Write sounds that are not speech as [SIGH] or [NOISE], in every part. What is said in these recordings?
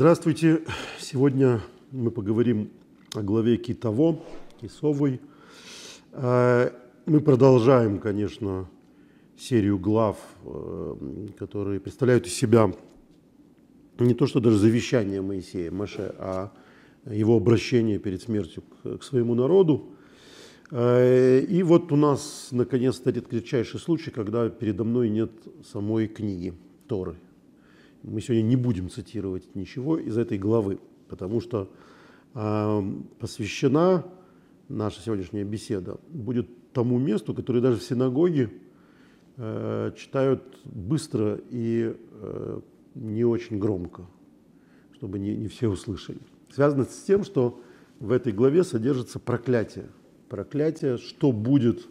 Здравствуйте. Сегодня мы поговорим о главе Китово, Кисовой. Э, мы продолжаем, конечно, серию глав, э, которые представляют из себя не то что даже завещание Моисея, Маше, а его обращение перед смертью к, своему народу. Э, и вот у нас наконец-то редчайший случай, когда передо мной нет самой книги Торы. Мы сегодня не будем цитировать ничего из этой главы, потому что посвящена наша сегодняшняя беседа будет тому месту, которое даже в синагоге э, читают быстро и э, не очень громко, чтобы не, не все услышали. Связано с тем, что в этой главе содержится проклятие. Проклятие, что будет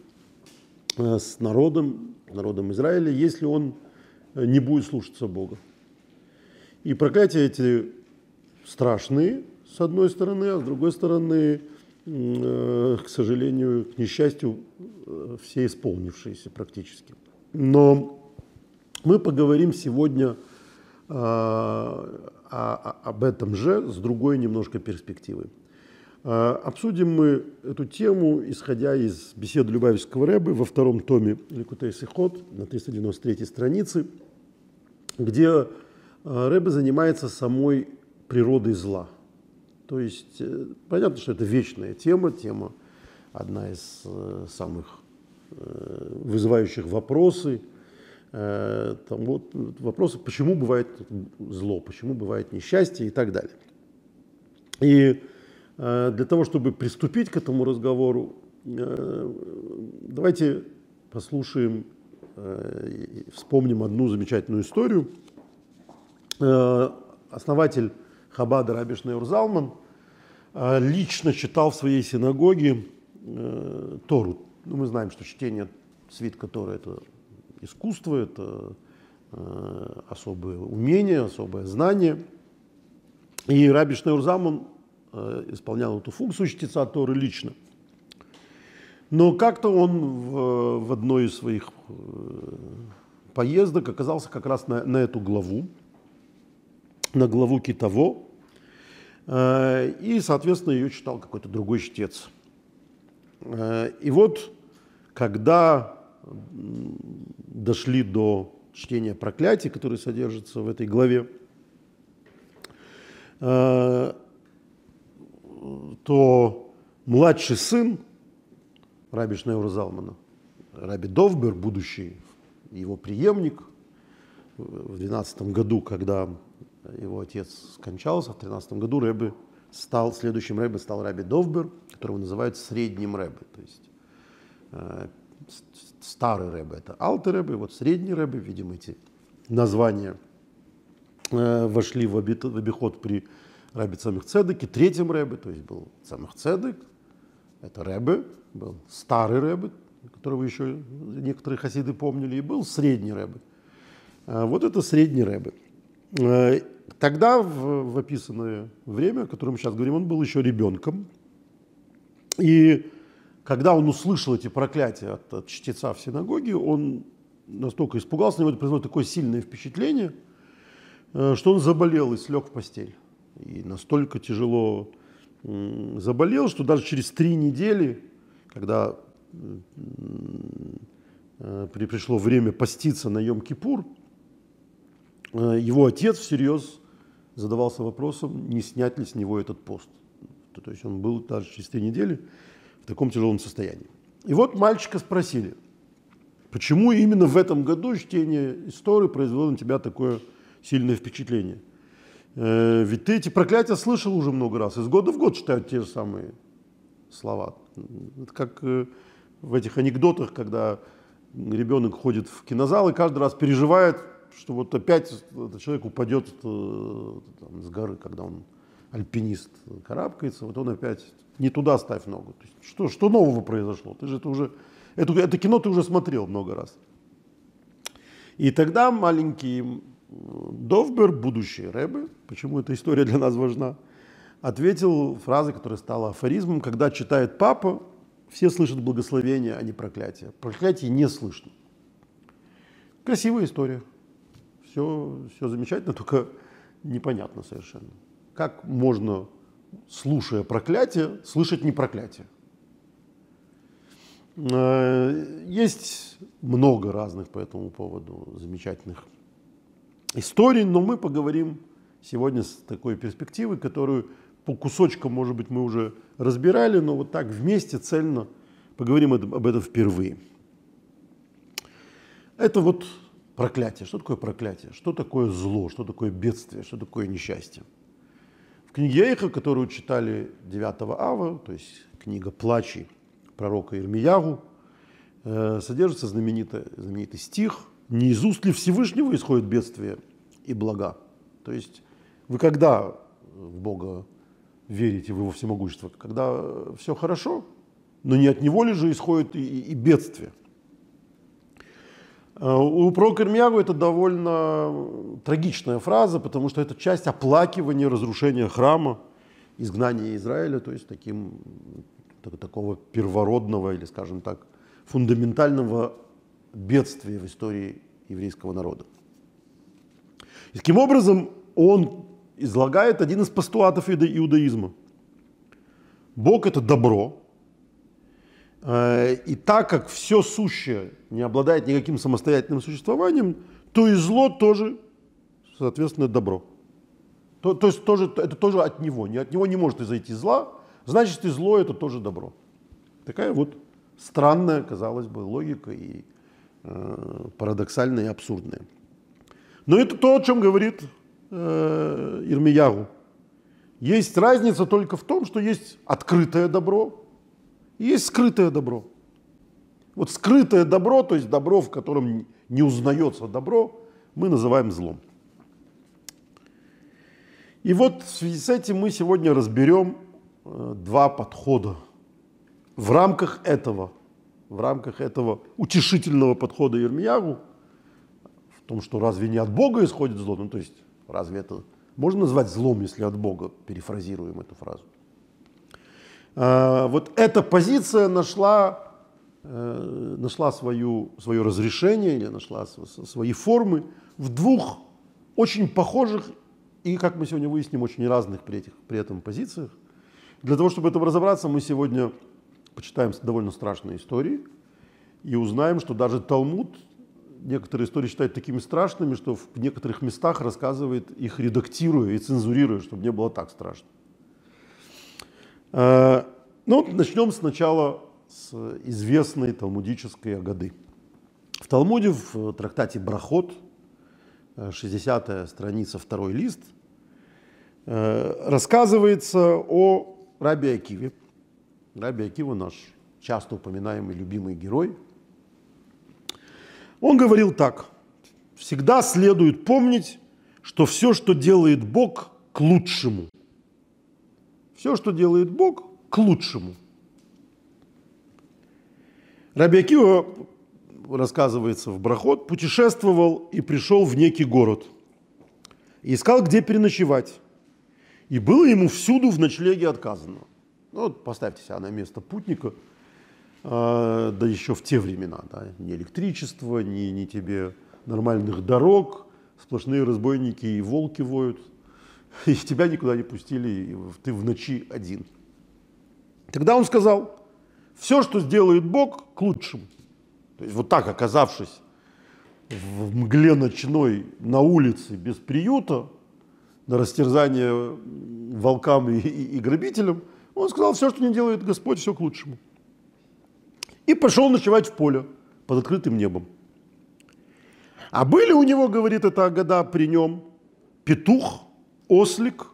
э, с народом, народом Израиля, если он не будет слушаться Бога. И проклятия эти страшные, с одной стороны, а с другой стороны, э, к сожалению, к несчастью, все исполнившиеся практически. Но мы поговорим сегодня об этом же с другой немножко перспективы. Обсудим мы эту тему, исходя из беседы Любавичского Рэбы во втором томе Ликутей Сихот на 393 странице, где Рэбе занимается самой природой зла. То есть э, понятно, что это вечная тема, тема одна из э, самых э, вызывающих вопросы – Э, там, вот, вопросы, почему бывает зло, почему бывает несчастье и так далее. И э, для того, чтобы приступить к этому разговору, э, давайте послушаем, вспомним одну замечательную историю. Основатель Хабада Рабиш Урзалман лично читал в своей синагоге Тору. Ну, мы знаем, что чтение свитка Торы – это искусство, это э, особое умение, особое знание. И Раби э, исполнял эту функцию чтеца Торы лично. Но как-то он в, в одной из своих э, поездок оказался как раз на, на эту главу, на главу Китово, э, и, соответственно, ее читал какой-то другой чтец. Э, и вот, когда дошли до чтения проклятий, которые содержатся в этой главе, э, то младший сын Раби Шнеура Залмана, Раби Довбер, будущий его преемник, в 12 году, когда его отец скончался, в 13 году Рэбе стал, следующим Рэбе стал Раби Довбер, которого называют средним Рэбе, то есть э, старый рэбе, это алтый рэбе, вот средний рэбе, видимо, эти названия э, вошли в, обит, в обиход при рабе Цамих Цедеке, третьем рэбе, то есть был Цамих Цедек, это рэбе, был старый рэбе, которого еще некоторые хасиды помнили, и был средний рэбе. Э, вот это средний рэбе. Тогда, в, в описанное время, о котором мы сейчас говорим, он был еще ребенком. И когда он услышал эти проклятия от, от чтеца в синагоге, он настолько испугался, на него это произвело такое сильное впечатление, э, что он заболел и слег в постель. И настолько тяжело заболел, что даже через три недели, когда э, пришло время поститься на Йом-Кипур, его отец всерьез задавался вопросом, не снять ли с него этот пост. То есть он был даже через три недели таком тяжелом состоянии. И вот мальчика спросили, почему именно в этом году чтение истории произвело на тебя такое сильное впечатление? Э, ведь ты эти проклятия слышал уже много раз, из года в год читают те же самые слова. Это как э, в этих анекдотах, когда ребенок ходит в кинозал и каждый раз переживает, что вот опять этот человек упадет э, там, с горы, когда он альпинист карабкается, вот он опять не туда ставь ногу. То есть, что, что нового произошло? Ты же это уже, это, это кино ты уже смотрел много раз. И тогда маленький Довбер, будущий Рэбе, почему эта история для нас важна, ответил фразой, которая стала афоризмом, когда читает папа, все слышат благословение, а не проклятие. Проклятие не слышно. Красивая история. Все, все замечательно, только непонятно совершенно. Как можно, слушая проклятие, слышать не проклятие? Э, есть много разных по этому поводу замечательных историй, но мы поговорим сегодня с такой перспективы, которую по кусочкам, может быть, мы уже разбирали, но вот так вместе цельно поговорим об этом впервые. Это вот проклятие. Что такое проклятие? Что такое зло? Что такое бедствие? Что такое несчастье? В книге Эйха, которую читали 9 ава, то есть книга «Плачи» пророка Ирмиягу, э, содержится знаменитый, знаменитый стих «Не из уст ли Всевышнего исходит бедствие и блага?» То есть вы когда в Бога верите, в Его всемогущество? Когда все хорошо, но не от Него ли же исходит и, и бедствие? Э, у пророка Ирмиягу это довольно трагичная фраза, потому что это часть оплакивания разрушения храма, изгнания Израиля, то есть таким, такого первородного или, скажем так, фундаментального бедствия в истории еврейского народа. И таким образом он излагает один из постулатов иудаизма. Бог – это добро, и так как все сущее не обладает никаким самостоятельным существованием, то и зло тоже, соответственно, добро. То, то есть тоже, это тоже от него. Не от него не может изойти зла, значит и зло это тоже добро. Такая вот странная, казалось бы, логика и э, парадоксальная и абсурдная. Но это то, о чем говорит э, Ирмиягу. Есть разница только в том, что есть открытое добро, есть скрытое добро. Вот скрытое добро, то есть добро, в котором не узнается добро, мы называем злом. И вот в связи с этим мы сегодня разберем э, два подхода в рамках этого, в рамках этого утешительного подхода Ермиягу, в том, что разве не от Бога исходит зло, ну то есть разве это можно назвать злом, если от Бога, перефразируем эту фразу. А, вот эта позиция нашла, э, нашла свою, свое разрешение нашла свои формы в двух очень похожих и, как мы сегодня выясним, очень разных при, этих, при этом позициях. Для того, чтобы этом разобраться, мы сегодня почитаем довольно страшные истории и узнаем, что даже Талмуд некоторые истории считают такими страшными, что в некоторых местах рассказывает их редактируя и цензурируя, чтобы не было так страшно. Э, ну, начнем сначала с известной талмудической Агады. В Талмуде, в трактате Брахот, 60-я страница, второй лист, э, рассказывается о Раби Акиве. Раби Акива наш часто упоминаемый любимый герой. Он говорил так. Всегда следует помнить, что все, что делает Бог, к лучшему. Все, что делает Бог, к лучшему. Раби Акива, рассказывается в Брахот, путешествовал и пришел в некий город. И искал, где переночевать. И было ему всюду в ночлеге отказано. Ну, вот поставьте себя на место путника, э, да еще в те времена, да, ни электричества, ни, ни тебе нормальных дорог, сплошные разбойники и волки воют – [LAUGHS] и тебя никуда не пустили, и ты в ночи один. Тогда он сказал, все, что сделает Бог, к лучшему. То есть вот так, оказавшись в мгле ночной на улице без приюта, на растерзание волкам и, и, и грабителям, он сказал, все, что не делает Господь, все к лучшему. И пошел ночевать в поле под открытым небом. А были у него, говорит эта года при нем, петух – ослик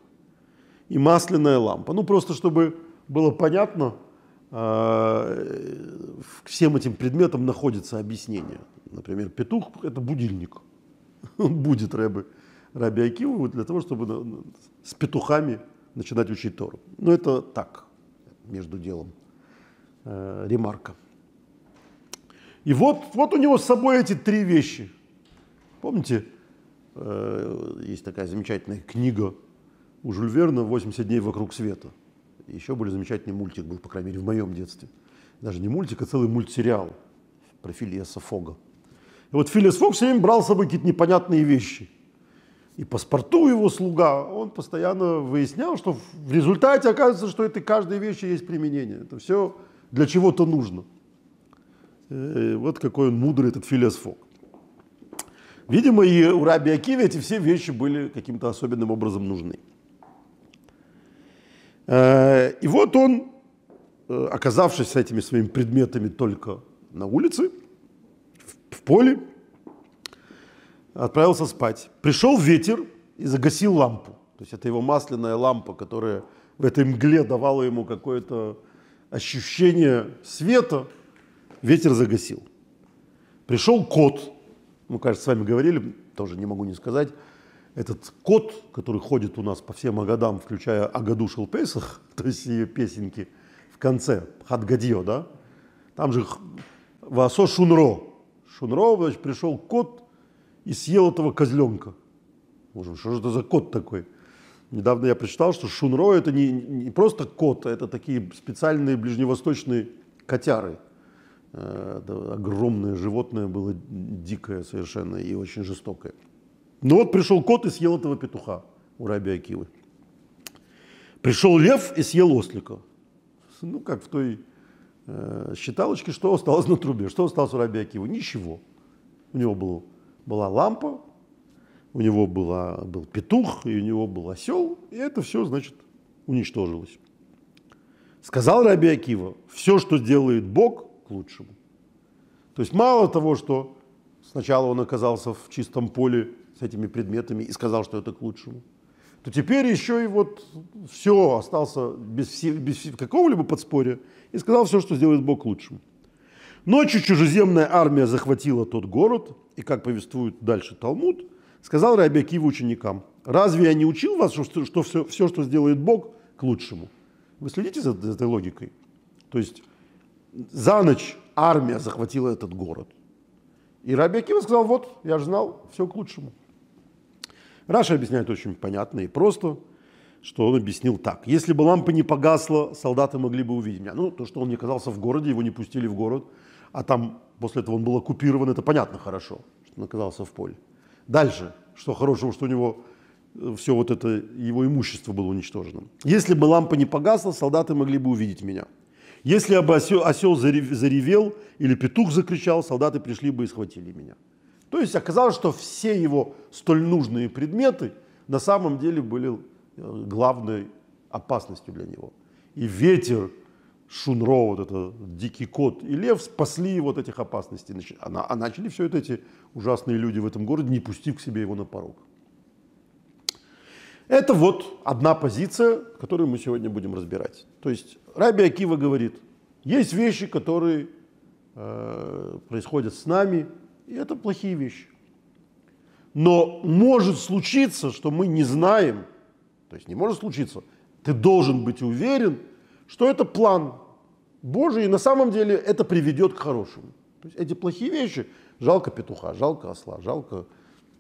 и масляная лампа. Ну, просто чтобы было понятно, э, всем этим предметам находится объяснение. Например, петух – это будильник. [LAUGHS] Он будет Рэбе, Раби Акиву для того, чтобы с петухами начинать учить Тору. Но это так, между делом, э, ремарка. И вот, вот у него с собой эти три вещи. Помните, есть такая замечательная книга у Жюль Верна «80 дней вокруг света». Еще более замечательный мультик был, по крайней мере, в моем детстве. Даже не мультик, а целый мультсериал про Филиаса Фога. И вот Филиас Фог все время брал с собой какие-то непонятные вещи. и паспорту его слуга, он постоянно выяснял, что в результате оказывается, что это каждой вещи есть применение. Это все для чего-то нужно. И вот какой он мудрый, этот Филиас Фок. Видимо, и у Раби Акиви эти все вещи были каким-то особенным образом нужны. Э, и вот он, э, оказавшись с этими своими предметами только на улице, в поле, отправился спать. Пришел ветер и загасил лампу. То есть это его масляная лампа, которая в этой мгле давала ему какое-то ощущение света, ветер загасил. Пришел кот, мы, кажется, с вами говорили, тоже не могу не сказать, этот кот, который ходит у нас по всем Агадам, включая Агаду Шелпесах, [LAUGHS] то есть ее песенки в конце, Хадгадьо, да, там же Васо Шунро. Шунро, значит, пришел кот, и съел этого козленка. Боже, что же это за кот такой? Недавно я прочитал, что шунро это не, не просто кот, это такие специальные ближневосточные котяры. Это огромное животное было дикое совершенно и очень жестокое. Ну вот пришел кот и съел этого петуха у Раби Акивы. Пришел лев и съел ослика. Ну, как в той э, считалочке, что осталось на трубе. Что осталось у Раби Акивы? Ничего. У него был была лампа, у него была, был петух, и у него был осел, и это все, значит, уничтожилось. Сказал Раби Акива, все, что делает Бог, к лучшему. То есть мало того, что сначала он оказался в чистом поле с этими предметами и сказал, что это к лучшему, то теперь еще и вот все остался без, без какого-либо подспорья и сказал все, что сделает Бог к лучшему. Ночью чужеземная армия захватила тот город, и, как повествует дальше Талмуд, сказал Раби Акива ученикам, разве я не учил вас, что, что все, все, что сделает Бог, к лучшему? Вы следите за, за этой логикой? То есть за ночь армия захватила этот город. И Раби Акива сказал, вот, я же знал, все к лучшему. Раша объясняет очень понятно и просто, что он объяснил так. Если бы лампа не погасла, солдаты могли бы увидеть меня. Ну, то, что он не оказался в городе, его не пустили в город – а там после этого он был оккупирован, это понятно хорошо, что он оказался в поле. Дальше, что хорошего, что у него э, все вот это, его имущество было уничтожено. Если бы лампа не погасла, солдаты могли бы увидеть меня. Если бы осел, осел заревел или петух закричал, солдаты пришли бы и схватили меня. То есть оказалось, что все его столь нужные предметы на самом деле были э, главной опасностью для него. И ветер, Шунро, вот это дикий кот и лев, спасли вот этих опасностей. А начали все это эти ужасные люди в этом городе, не пустив к себе его на порог. Это вот одна позиция, которую мы сегодня будем разбирать. То есть Раби Акива говорит, есть вещи, которые э, происходят с нами, и это плохие вещи. Но может случиться, что мы не знаем, то есть не может случиться, ты должен быть уверен, что это план Божий, и на самом деле это приведет к хорошему. То есть эти плохие вещи, жалко петуха, жалко осла, жалко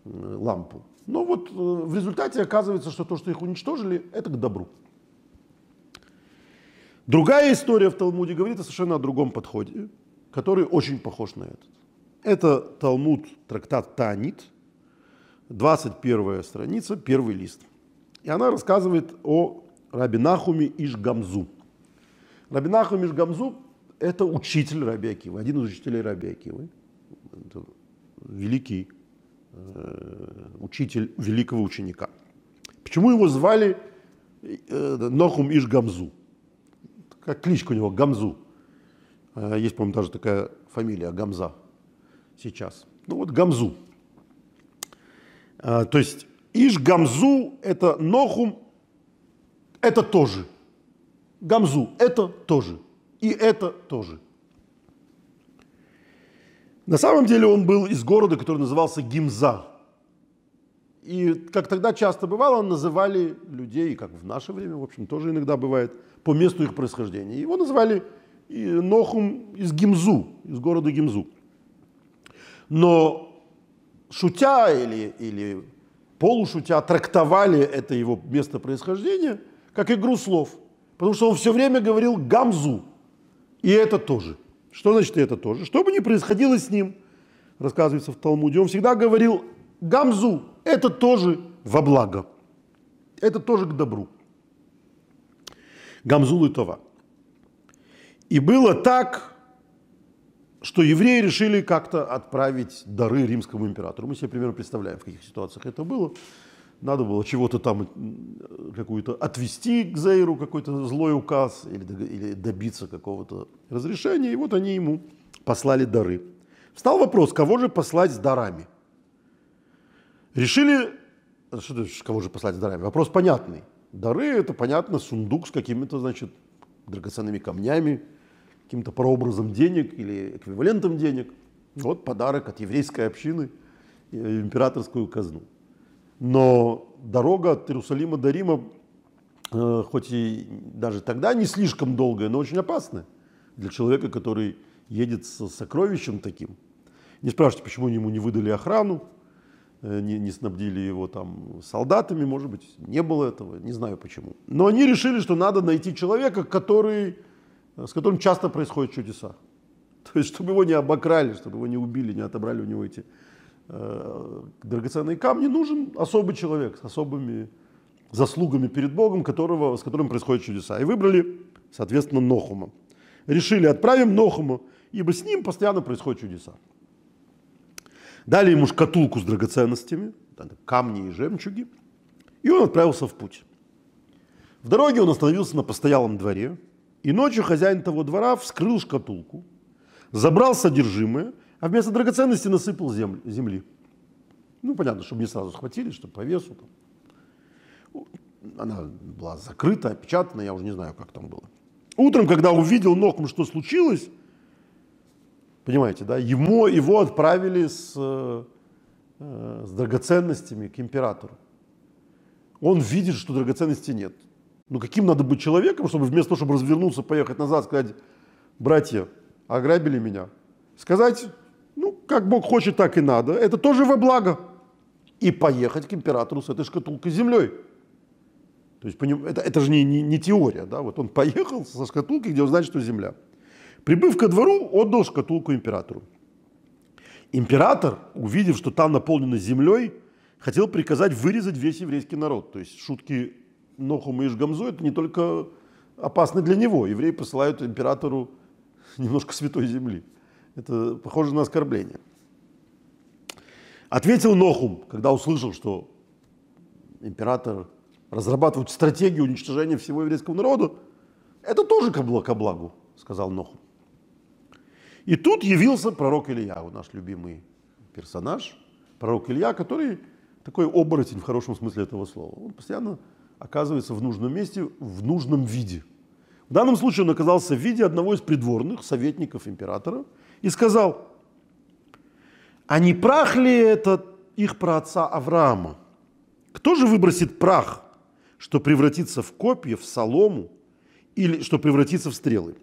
э, лампу. Но вот э, в результате оказывается, что то, что их уничтожили, это к добру. Другая история в Талмуде говорит о совершенно другом подходе, который очень похож на этот. Это Талмуд, трактат Танит, 21 страница, первый лист. И она рассказывает о Раби Нахуме Ишгамзу. Рабинаху Мишгамзу – это учитель Раби Акива, один из учителей Раби Акивы. Это великий э, учитель великого ученика. Почему его звали э, Нохум Иш Гамзу? Как кличка у него Гамзу. Э, есть, по-моему, даже такая фамилия Гамза сейчас. Ну вот Гамзу. Э, то есть Иш Гамзу – это Нохум, это тоже – Гамзу – это тоже. И это тоже. На самом деле он был из города, который назывался Гимза. И как тогда часто бывало, называли людей, как в наше время, в общем, тоже иногда бывает, по месту их происхождения. Его называли Нохум из Гимзу, из города Гимзу. Но шутя или, или полушутя трактовали это его место происхождения как игру слов – Потому что он все время говорил гамзу. И это тоже. Что значит это тоже? Что бы ни происходило с ним, рассказывается в Талмуде, он всегда говорил гамзу. Это тоже во благо. Это тоже к добру. Гамзул и Това. И было так, что евреи решили как-то отправить дары римскому императору. Мы себе примерно представляем, в каких ситуациях это было. Надо было чего-то там, какую-то отвести к Зейру, какой-то злой указ, или, или добиться какого-то разрешения. И вот они ему послали дары. Встал вопрос, кого же послать с дарами? Решили, что кого же послать с дарами? Вопрос понятный. Дары это понятно, сундук с какими-то, значит, драгоценными камнями, каким-то прообразом денег или эквивалентом денег. Вот подарок от еврейской общины императорскую казну. Но дорога от Иерусалима до Рима, э, хоть и даже тогда не слишком долгая, но очень опасная для человека, который едет с сокровищем таким. Не спрашивайте, почему ему не выдали охрану, не, не снабдили его там солдатами, может быть, не было этого, не знаю почему. Но они решили, что надо найти человека, который, с которым часто происходят чудеса. [LAUGHS] То есть, чтобы его не обокрали, чтобы его не убили, не отобрали у него эти э, драгоценные камни, нужен особый человек с особыми заслугами перед Богом, которого, с которым происходят чудеса. И выбрали, соответственно, Нохума. Решили, отправим Нохума, ибо с ним постоянно происходят чудеса. Дали ему шкатулку с драгоценностями, камни и жемчуги, и он отправился в путь. В дороге он остановился на постоялом дворе, и ночью хозяин того двора вскрыл шкатулку, забрал содержимое, а вместо драгоценности насыпал земли. Ну, понятно, чтобы не сразу схватили, чтобы по весу. Там. Она была закрыта, опечатана, я уже не знаю, как там было. Утром, когда увидел Нохм, что случилось, Понимаете, да? Ему, его отправили с, э, с драгоценностями к императору. Он видит, что драгоценностей нет. Ну каким надо быть человеком, чтобы вместо того, чтобы развернуться, поехать назад, сказать, братья, ограбили меня. Сказать, ну как Бог хочет, так и надо. Это тоже во благо. И поехать к императору с этой шкатулкой землей. То есть это, это же не, не, не теория. Да? Вот он поехал со шкатулкой, где он знает, что земля. Прибыв ко двору, отдал шкатулку императору. Император, увидев, что там наполнено землей, хотел приказать вырезать весь еврейский народ. То есть шутки Нохума и Жгамзу это не только опасны для него. Евреи посылают императору немножко святой земли. Это похоже на оскорбление. Ответил Нохум, когда услышал, что император разрабатывает стратегию уничтожения всего еврейского народа. Это тоже ко благу, сказал Нохум. И тут явился пророк Илья, наш любимый персонаж, пророк Илья, который такой оборотень в хорошем смысле этого слова. Он постоянно оказывается в нужном месте, в нужном виде. В данном случае он оказался в виде одного из придворных советников императора и сказал, а не прах ли это их праотца Авраама? Кто же выбросит прах, что превратится в копья, в солому, или что превратится в стрелы?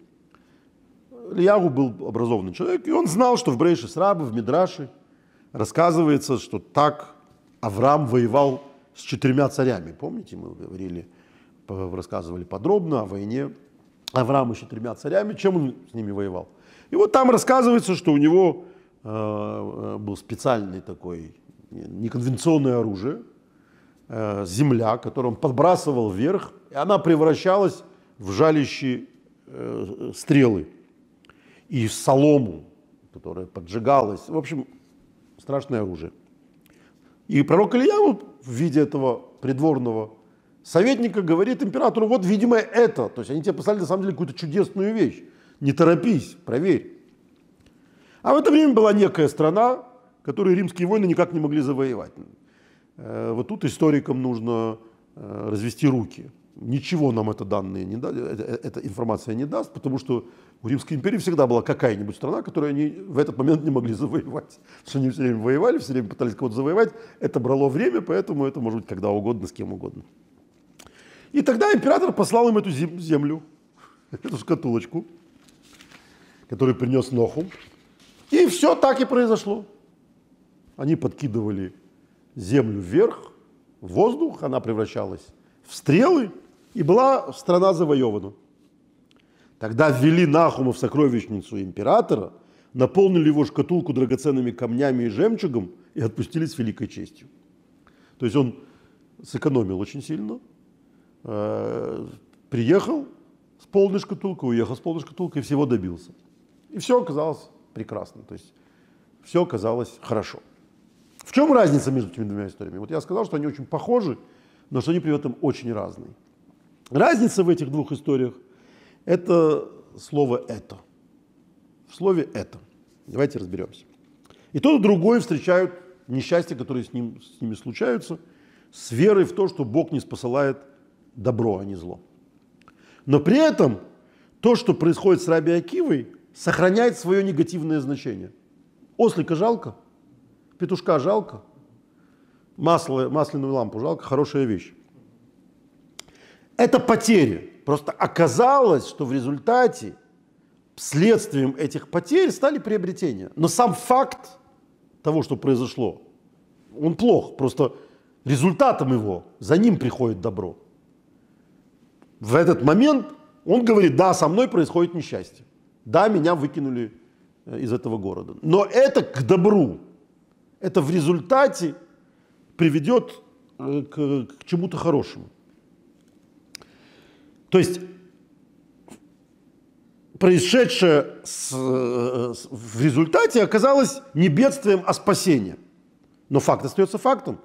Ильягу был образованный человек, и он знал, что в Брейше Срабы, в Мидраше рассказывается, что так Авраам воевал с четырьмя царями. Помните, мы говорили, рассказывали подробно о войне Авраама с четырьмя царями, чем он с ними воевал. И вот там рассказывается, что у него э, э был специальный такой неконвенционное оружие, э, земля, которую он подбрасывал вверх, и она превращалась в жалящие э, стрелы и солому, которая поджигалась. В общем, страшное оружие. И пророк Илья в виде этого придворного советника говорит императору, вот, видимо, это. То есть они тебе послали на самом деле какую-то чудесную вещь. Не торопись, проверь. А в это время была некая страна, которую римские войны никак не могли завоевать. Э, вот тут историкам нужно э, развести руки. Ничего нам это данные не даст, эта информация не даст, потому что у Римской империи всегда была какая-нибудь страна, которую они в этот момент не могли [LAUGHS] завоевать. Потому что они все время воевали, все время пытались кого-то завоевать. Это брало время, поэтому это может быть когда угодно, с кем угодно. И тогда император послал им эту землю, [LAUGHS] эту шкатулочку, которую принес Ноху. И все так и произошло. Они подкидывали землю вверх, в воздух, она превращалась в стрелы, и была страна завоевана. Тогда ввели Нахума в сокровищницу императора, наполнили его шкатулку драгоценными камнями и жемчугом и отпустили с великой честью. То есть он сэкономил очень сильно, э, приехал с полной шкатулкой, уехал с полной шкатулкой и всего добился. И все оказалось прекрасно, то есть все оказалось хорошо. В чем разница между этими двумя историями? Вот я сказал, что они очень похожи, но что они при этом очень разные. Разница в этих двух историях – это слово «это». В слове «это». Давайте разберемся. И тот, и другой встречают несчастья, которые с, ним, с ними случаются, с верой в то, что Бог не спосылает добро, а не зло. Но при этом то, что происходит с Раби Акивой, сохраняет свое негативное значение. Ослика жалко, петушка жалко, масло, масляную лампу жалко, хорошая вещь. Это потери. Просто оказалось, что в результате следствием этих потерь стали приобретения. Но сам факт того, что произошло, он плох. Просто результатом его, за ним приходит добро. В этот момент он говорит, да, со мной происходит несчастье. Да, меня выкинули э, из этого города. Но это к добру. Это в результате приведет э, к, к чему-то хорошему. То есть происшедшее с, э, с, в результате оказалось не бедствием, а спасением. Но факт остается фактом.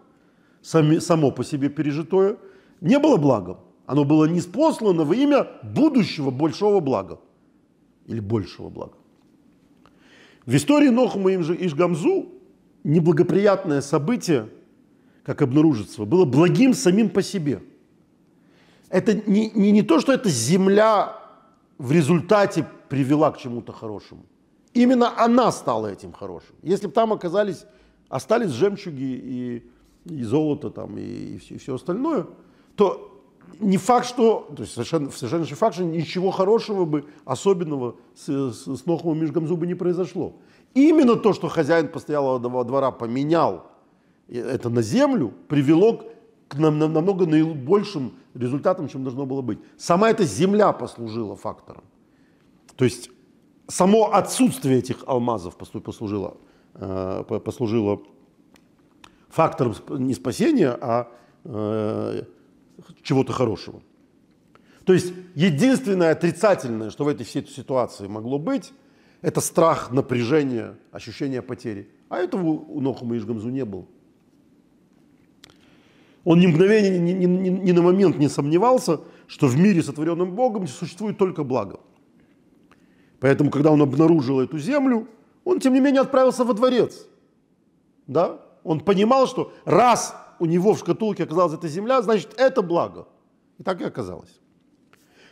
Сами, само по себе пережитое не было благом. Оно было не спослано во имя будущего большого блага. Или большего блага. В истории Нохума и Ишгамзу неблагоприятное событие, как обнаружится, было благим самим по себе. Это не, не, не то, что эта земля в результате привела к чему-то хорошему. Именно она стала этим хорошим. Если бы там оказались, остались жемчуги и, и золото там, и, и, все, и все остальное, то не факт, что, то есть совершенно, совершенно факт, что ничего хорошего бы, особенного с, с, с Ноховым Межгамзу не произошло. Именно то, что хозяин постоялого двора поменял это на землю, привело к намного наибольшим результатом, чем должно было быть. Сама эта земля послужила фактором. То есть само отсутствие этих алмазов послужило, э, послужило фактором не спасения, а э, чего-то хорошего. То есть единственное отрицательное, что в этой всей ситуации могло быть, это страх, напряжение, ощущение потери. А этого у Нохума Ишгамзу не было. Он ни мгновения, ни, ни, ни, ни на момент не сомневался, что в мире, сотворенном Богом, существует только благо. Поэтому, когда он обнаружил эту землю, он, тем не менее, отправился во дворец. Да? Он понимал, что раз у него в шкатулке оказалась эта земля, значит, это благо. И так и оказалось.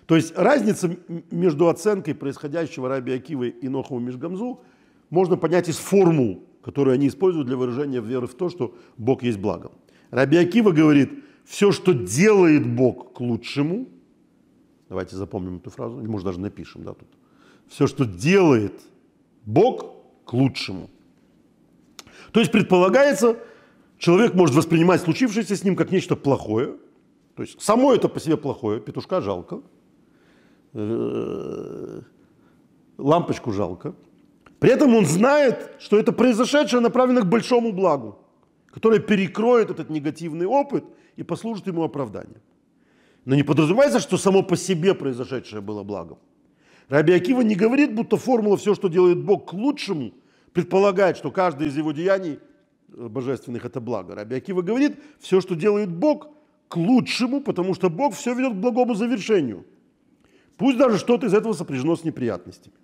То есть разница между оценкой происходящего Раби Акивы и Нохову Межгамзу можно понять из формул, которые они используют для выражения веры в то, что Бог есть благо. Раби Акива говорит, все, что делает Бог к лучшему, давайте запомним эту фразу, или может даже напишем, да, тут. Все, что делает Бог к лучшему. То есть предполагается, человек может воспринимать случившееся с ним как нечто плохое. То есть само это по себе плохое, петушка жалко, э, лампочку жалко. При этом он знает, что это произошедшее направлено к большому благу которая перекроет этот негативный опыт и послужит ему оправданием. Но не подразумевается, что само по себе произошедшее было благом. Раби Акива не говорит, будто формула «все, что делает Бог к лучшему» предполагает, что каждое из его деяний э, божественных – это благо. Раби Акива говорит, все, что делает Бог, к лучшему, потому что Бог все ведет к благому завершению. Пусть даже что-то из этого сопряжено с неприятностями.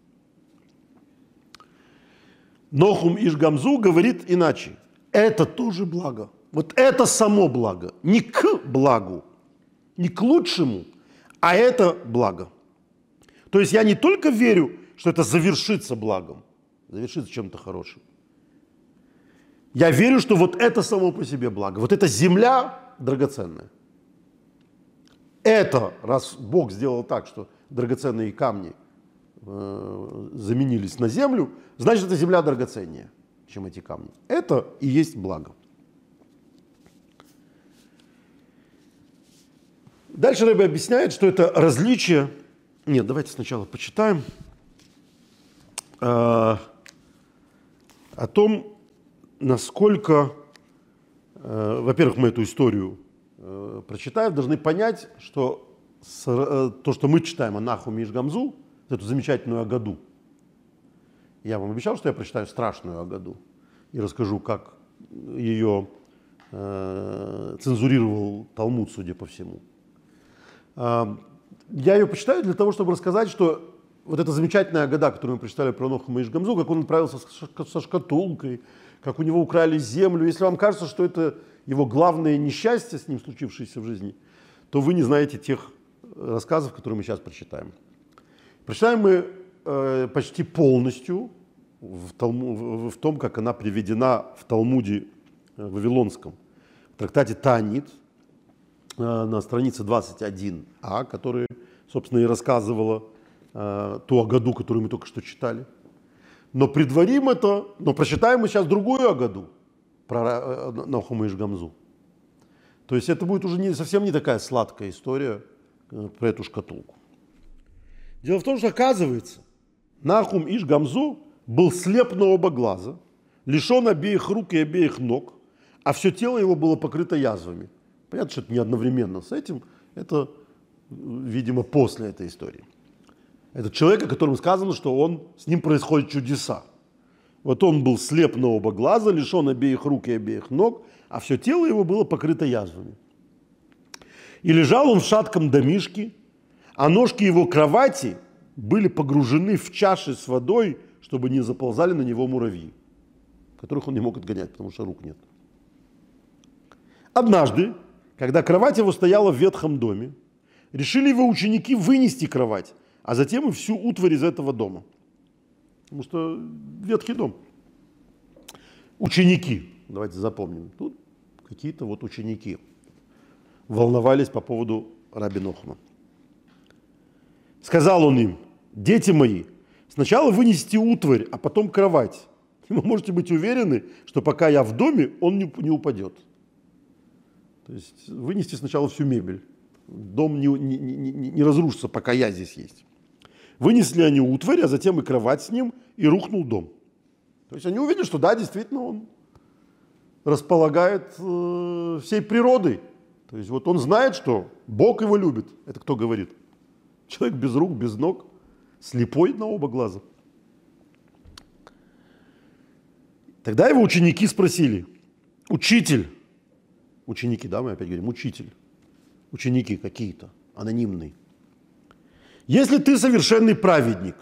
Нохум Ишгамзу говорит иначе это тоже благо. Вот это само благо. Не к благу, не к лучшему, а это благо. То есть я не только верю, что это завершится благом, завершится чем-то хорошим. Я верю, что вот это само по себе благо. Вот эта земля драгоценная. Это, раз Бог сделал так, что драгоценные камни э, заменились на землю, значит, эта земля драгоценнее чем эти камни. Это и есть благо. Дальше Рэбе объясняет, что это различие... Нет, давайте сначала почитаем э, о том, насколько, э, во-первых, мы эту историю э, прочитав, должны понять, что э, то, что мы читаем о Нахуме и Жгамзу, эту замечательную Агаду, я вам обещал, что я прочитаю страшную Агаду и расскажу, как ее э, цензурировал Талмуд, судя по всему. Э, я ее почитаю для того, чтобы рассказать, что вот эта замечательная года, которую мы прочитали про Нохама и Гамзу, как он отправился со шкатулкой, как у него украли землю. Если вам кажется, что это его главное несчастье с ним случившееся в жизни, то вы не знаете тех рассказов, которые мы сейчас прочитаем. Прочитаем мы э, почти полностью в, Талму, в, том, как она приведена в Талмуде э, Вавилонском, в трактате Танит, э, на странице 21а, который, собственно, и рассказывала э, ту Агаду, которую мы только что читали. Но предварим это, но прочитаем мы сейчас другую Агаду про э, Нахума и Жгамзу. То есть это будет уже не, совсем не такая сладкая история э, про эту шкатулку. Дело в том, что оказывается, Нахум Иш Гамзу был слеп на оба глаза, лишен обеих рук и обеих ног, а все тело его было покрыто язвами. Понятно, что это не одновременно с этим, это, видимо, после этой истории. Это человек, о котором сказано, что он, с ним происходят чудеса. Вот он был слеп на оба глаза, лишен обеих рук и обеих ног, а все тело его было покрыто язвами. И лежал он в шатком домишке, а ножки его кровати были погружены в чаши с водой, чтобы не заползали на него муравьи, которых он не мог отгонять, потому что рук нет. Однажды, когда кровать его стояла в ветхом доме, решили его ученики вынести кровать а затем и всю утварь из этого дома. Потому что ветхий дом. Ученики, давайте запомним, тут какие-то вот ученики волновались по поводу Раби Нохма. Сказал он им, дети мои, сначала вынесите утварь, а потом кровать. И [LAUGHS] вы можете быть уверены, что пока я в доме, он не упадет. То есть вынести сначала всю мебель. Дом не, не, не, не разрушится, пока я здесь есть. Вынесли они утварь, а затем и кровать с ним, и рухнул дом. То есть они увидели, что да, действительно он располагает э, всей природой. То есть вот он знает, что Бог его любит. Это кто говорит? Человек без рук, без ног, слепой на оба глаза. Тогда его ученики спросили, учитель, ученики, да, мы опять говорим, учитель, ученики какие-то, анонимные, если ты совершенный праведник,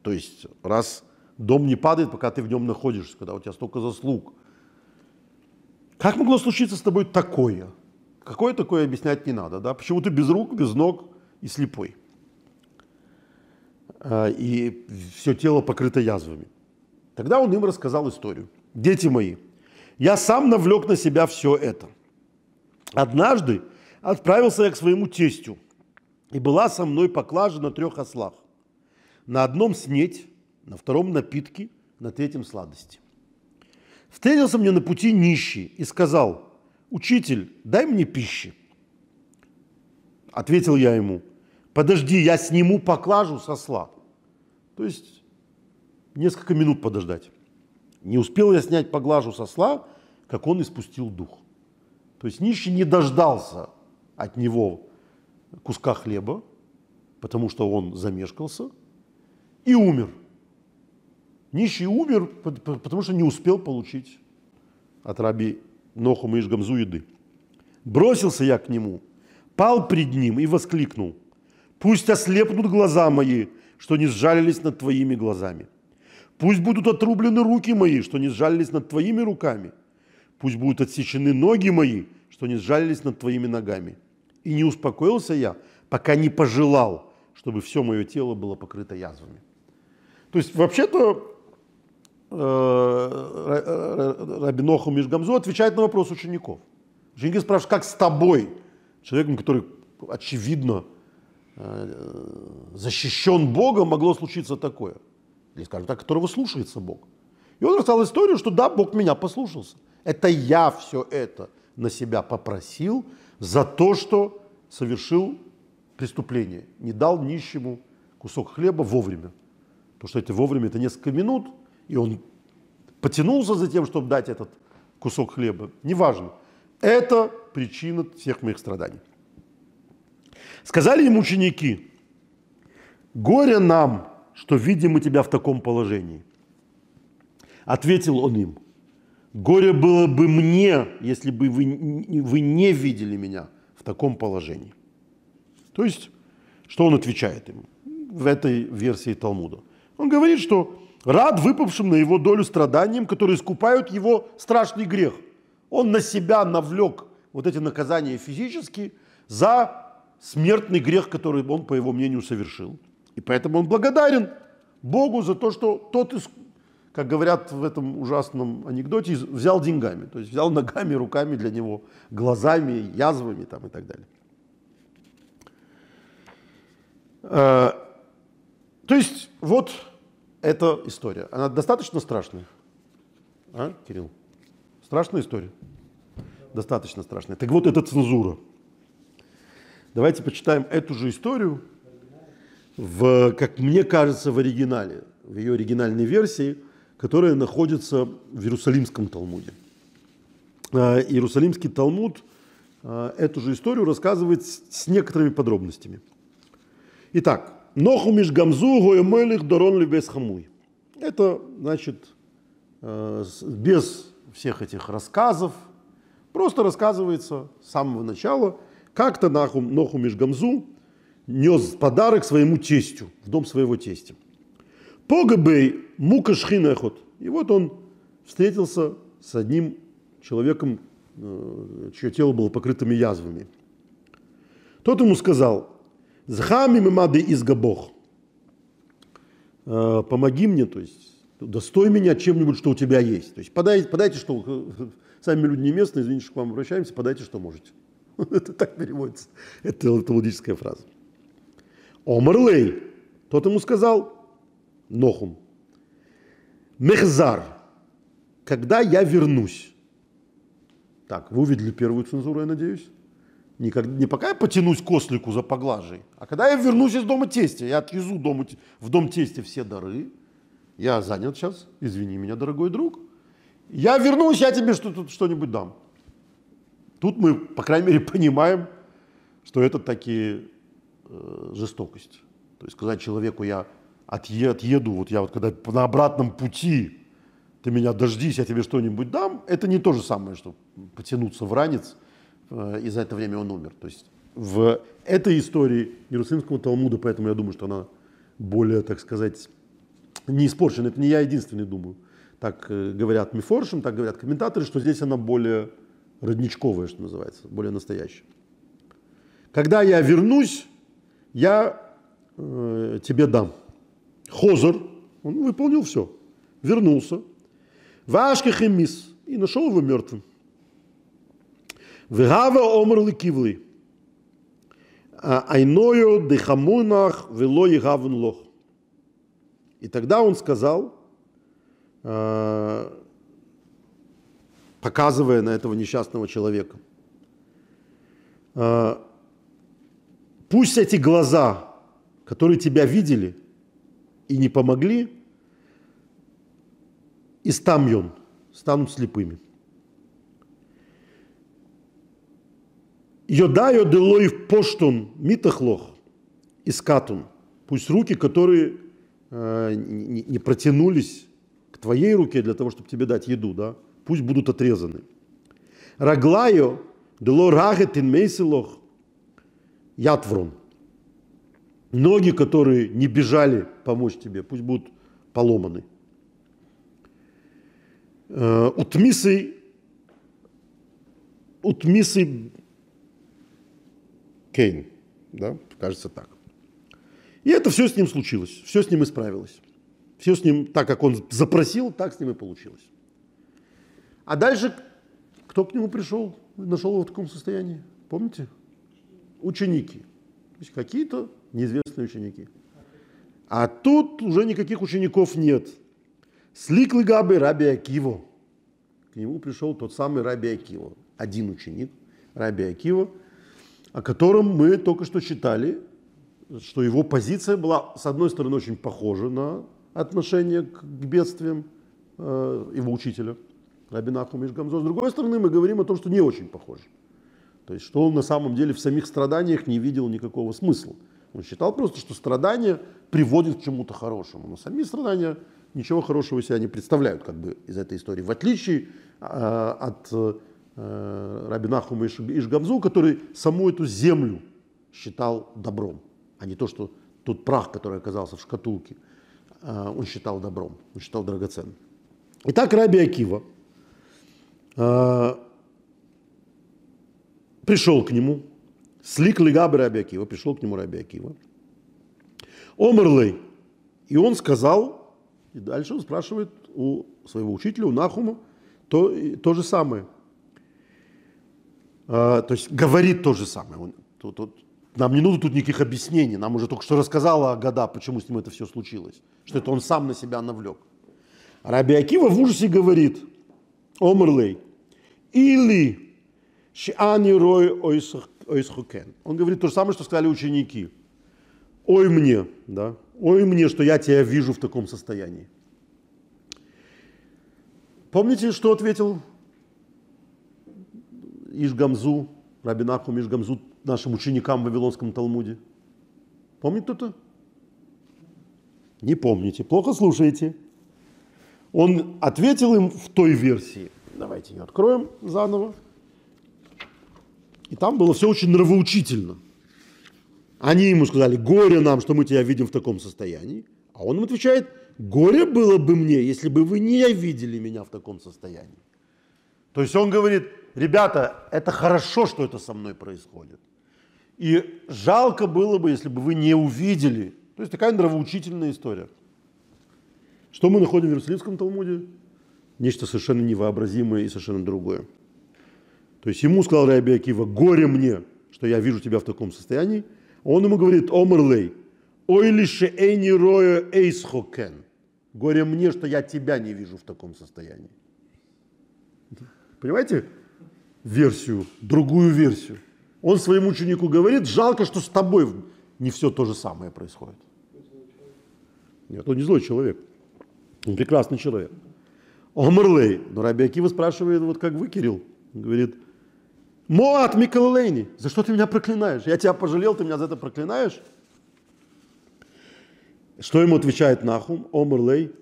то есть раз дом не падает, пока ты в нем находишься, когда у тебя столько заслуг, как могло случиться с тобой такое? Какое такое объяснять не надо, да? Почему ты без рук, без ног и слепой? А, и все тело покрыто язвами. Тогда он им рассказал историю. Дети мои, я сам навлек на себя все это. Однажды отправился я к своему тестю – и была со мной поклажа на трех ослах. На одном снеть, на втором напитки, на третьем сладости. Встретился мне на пути нищий и сказал, «Учитель, дай мне пищи». Ответил я ему, «Подожди, я сниму поклажу со осла». То есть несколько минут подождать. Не успел я снять поглажу со осла, как он испустил дух. То есть нищий не дождался от него куска хлеба, потому что он замешкался, и умер. Нищий умер, потому что не успел получить от раби Нохума и Жгамзу еды. Бросился я к нему, пал пред ним и воскликнул, «Пусть ослепнут глаза мои, что не сжалились над твоими глазами. Пусть будут отрублены руки мои, что не сжалились над твоими руками. Пусть будут отсечены ноги мои, что не сжалились над твоими ногами. И не успокоился я, пока не пожелал, чтобы все мое тело было покрыто язвами. То есть, вообще-то, э, Рабиноху Мишгамзу отвечает на вопрос учеников. Ученики спрашивают, как с тобой, человеком, который, очевидно, э, защищен Богом, могло случиться такое? Или, скажем так, которого слушается Бог. И он рассказал историю, что да, Бог меня послушался. Это я все это на себя попросил, за то, что совершил преступление, не дал нищему кусок хлеба вовремя. Потому что это вовремя это несколько минут, и он потянулся за тем, чтобы дать этот кусок хлеба. Неважно. Это причина всех моих страданий. Сказали ему ученики, горе нам, что видим мы тебя в таком положении. Ответил он им, горе было бы мне, если бы вы, вы не видели меня в таком положении. То есть, что он отвечает им в этой версии Талмуда? Он говорит, что рад выпавшим на его долю страданиям, которые искупают его страшный грех. Он на себя навлек вот эти наказания физически за смертный грех, который он, по его мнению, совершил. И поэтому он благодарен Богу за то, что тот, как говорят в этом ужасном анекдоте, взял деньгами. То есть взял ногами, руками для него, глазами, язвами там, и так далее. Э, то есть вот эта история. Она достаточно страшная. А, Кирилл? Страшная история? Достаточно страшная. Так вот, это цензура. Давайте почитаем эту же историю, в, как мне кажется, в оригинале, в ее оригинальной версии, которая находится в Иерусалимском Талмуде. А, Иерусалимский Талмуд а, эту же историю рассказывает с некоторыми подробностями. Итак, Ноху миш гамзу гоемелих дорон либес хамуй. Это, значит, э, без всех этих рассказов, просто рассказывается с самого начала, как-то Ноху, Ноху миш гамзу нес подарок своему тестю, в дом своего тестя. Погабей мука шхинехот. И вот он встретился с одним человеком, э, чье тело было покрытыми язвами. Тот ему сказал, Зхами мимады из габох. Э, помоги мне, то есть достой меня чем-нибудь, что у тебя есть. То есть подайте, подайте, что [LAUGHS] сами люди не местные, извините, что к вам обращаемся, подайте, что можете. [LAUGHS] Это так переводится. Это талмудическая фраза. Омарлей. Тот ему сказал, Нохум, Мехзар, когда я вернусь. Так, вы увидели первую цензуру, я надеюсь? Не, как, не пока я потянусь к ослику за поглажей, а когда я вернусь из дома тестя, я отвезу дому, в дом тестя все дары, я занят сейчас, извини меня, дорогой друг, я вернусь, я тебе что, что-нибудь дам. Тут мы, по крайней мере, [LAUGHS] понимаем, что это такие э, жестокость. То есть сказать человеку, я отъе, отъеду, вот я вот когда на обратном пути, ты меня дождись, я тебе что-нибудь дам, это не то же самое, что потянуться в ранец – Э, и за это время он умер. То есть в этой истории Иерусалимского Талмуда, поэтому я думаю, что она более, так сказать, не испорчена. Это не я единственный думаю. Так э, говорят Мифоршим, так говорят комментаторы, что здесь она более родничковая, что называется, более настоящая. Когда я вернусь, я э, тебе дам. Хозер, он выполнил все, вернулся. Вашкахемис, и нашел его мертвым. Вегава омр ликивли. Айною дехамунах вело егавн лох. И тогда он сказал, показывая на этого несчастного человека, пусть эти глаза, которые тебя видели и не помогли, и стамьон, станут слепыми. Йодайо делоив поштун митахлох искатун. Пусть руки, которые э, не протянулись к твоей руке для того, чтобы тебе дать еду, да, пусть будут отрезаны. Раглайо дело рагетин мейсилох ятврон. Ноги, которые не бежали помочь тебе, пусть будут поломаны. Э, утмисы, утмисы Кейн, да, кажется так. И это все с ним случилось, все с ним исправилось. Все с ним, так как он запросил, так с ним и получилось. А дальше кто к нему пришел, нашел его в таком состоянии? Помните? Ученики. То есть какие-то неизвестные ученики. А тут уже никаких учеников нет. Сликлы габы Раби Акиво. К нему пришел тот самый Раби Акиво. Один ученик Раби Акиво – о котором мы только что читали, что его позиция была, с одной стороны, очень похожа на отношение к бедствиям э, его учителя, Рабинаху Мишгамзо. С другой стороны, мы говорим о том, что не очень похоже. То есть, что он на самом деле в самих страданиях не видел никакого смысла. Он считал просто, что страдания приводят к чему-то хорошему. Но сами страдания ничего хорошего себя не представляют как бы из этой истории. В отличие э, от э, Рабинахума Ишгамзу, который саму эту землю считал добром, а не то, что тот прах, который оказался в шкатулке, э, он считал добром, он считал драгоценным. Итак, Раби Акива пришел к нему, слик лигабы Раби Акива, пришел к нему Раби Акива, Омерлей, и он сказал, и дальше он спрашивает у своего учителя, у Нахума, то, то же самое. А, то есть говорит то же самое. Тут, тут, нам не нужно тут никаких объяснений. Нам уже только что рассказала Агада, почему с ним это все случилось. Что это он сам на себя навлек. Раби Акива в ужасе говорит, Омрлей, или Шиани Рой Ойсхукен. Он говорит то же самое, что сказали ученики. Ой мне, да, ой мне, что я тебя вижу в таком состоянии. Помните, что ответил Ишгамзу, Рабинаху Ишгамзу нашим ученикам в Вавилонском Талмуде? Помнит кто-то? Не помните, плохо слушаете. Он ответил им в той версии. Давайте ее откроем заново. И там было все очень нравоучительно. Они ему сказали, горе нам, что мы тебя видим в таком состоянии. А он им отвечает, горе было бы мне, если бы вы не видели меня в таком состоянии. То есть он говорит, ребята, это хорошо, что это со мной происходит. И жалко было бы, если бы вы не увидели. То есть такая нравоучительная история. Что мы находим в Иерусалимском Талмуде? Нечто совершенно невообразимое и совершенно другое. То есть ему сказал Раби Акива, горе мне, что я вижу тебя в таком состоянии. Он ему говорит, омрлей, ой лише эйни роя эйсхокен. Горе мне, что я тебя не вижу в таком состоянии. Понимаете версию, другую версию? Он своему ученику говорит, жалко, что с тобой не все то же самое происходит. Нет, он не злой человек. Он прекрасный человек. Омрлей. Но Раби Акива спрашивает, вот как вы, Кирилл, говорит, Моат Микалейни, за что ты меня проклинаешь? Я тебя пожалел, ты меня за это проклинаешь? Что ему отвечает Нахум? Омрлей.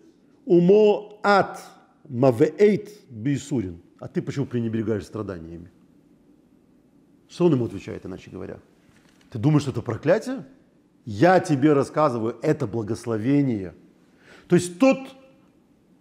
Умо ат мавеэйт бисурин. А ты почему пренебрегаешь страданиями? Что он ему отвечает, иначе говоря? Ты думаешь, что это проклятие? Я тебе рассказываю, это благословение. То есть тот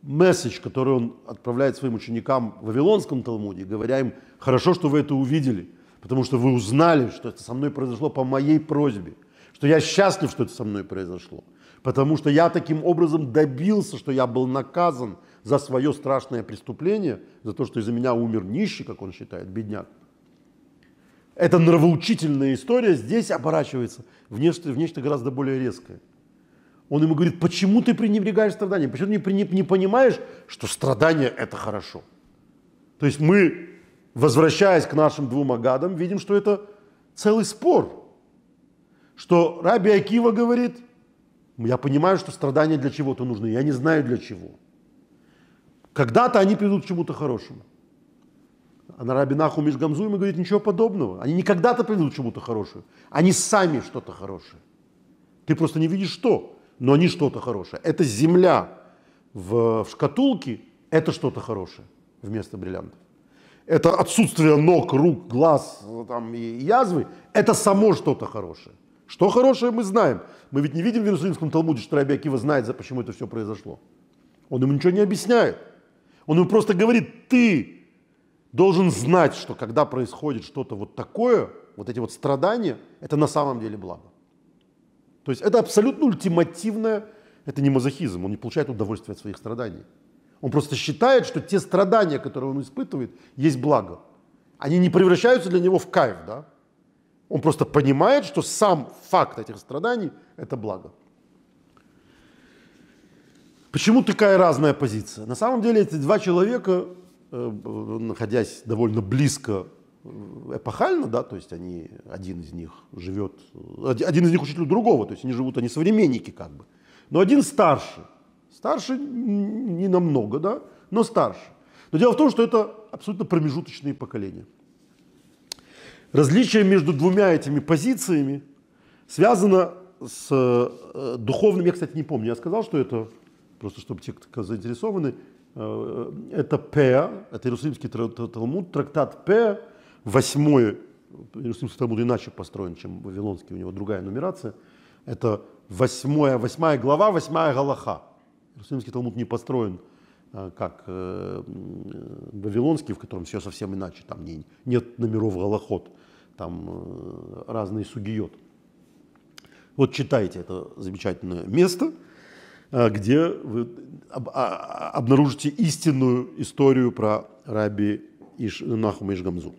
месседж, который он отправляет своим ученикам в Вавилонском Талмуде, говоря им, хорошо, что вы это увидели, потому что вы узнали, что это со мной произошло по моей просьбе, что я счастлив, что это со мной произошло, потому что я таким образом добился, что я был наказан за свое страшное преступление, за то, что из-за меня умер нищий, как он считает, бедняк. Эта нравоучительная история здесь оборачивается в нечто, в нечто гораздо более резкое. Он ему говорит, почему ты пренебрегаешь страданием? Почему ты не, не понимаешь, что страдание – это хорошо? То есть мы, возвращаясь к нашим двум агадам, видим, что это целый спор. Что Раби Акива говорит, я понимаю, что страдания для чего-то нужны, я не знаю для чего. Когда-то они придут к чему-то хорошему. А на Раби Наху Мишгамзуем говорит ничего подобного. Они не когда-то придут к чему-то хорошему. Они сами что-то хорошее. Ты просто не видишь что но они что-то хорошее. Это земля в, в шкатулке, это что-то хорошее вместо бриллиантов. Это отсутствие ног, рук, глаз там, и язвы, это само что-то хорошее. Что хорошее мы знаем. Мы ведь не видим в Иерусалимском Талмуде, что Раби Акива знает, почему это все произошло. Он ему ничего не объясняет. Он ему просто говорит, ты должен знать, что когда происходит что-то вот такое, вот эти вот страдания, это на самом деле благо. То есть это абсолютно ультимативное, это не мазохизм, он не получает удовольствие от своих страданий. Он просто считает, что те страдания, которые он испытывает, есть благо. Они не превращаются для него в кайф, да? Он просто понимает, что сам факт этих страданий – это благо. Почему такая разная позиция? На самом деле эти два человека, э, находясь довольно близко эпохально, да, то есть они, один из них живет, один из них учитель другого, то есть они живут, они современники как бы. Но один старше, старше не намного, да, но старше. Но дело в том, что это абсолютно промежуточные поколения. Различие между двумя этими позициями связано с э, духовным, я, кстати, не помню, я сказал, что это, просто чтобы те, кто заинтересованы, э, это П, это Иерусалимский Талмуд, трактат П, восьмой, Иерусалимский Талмуд иначе построен, чем Вавилонский, у него другая нумерация, это восьмая, восьмая глава, восьмая галаха. Иерусалимский Талмуд не построен э, как э, Вавилонский, в котором все совсем иначе, там не, нет номеров галахот, там э, разные сугиот. Вот читайте это замечательное место, где вы а, обнаружите истинную историю про раби Иш, Нахума Ишгамзу.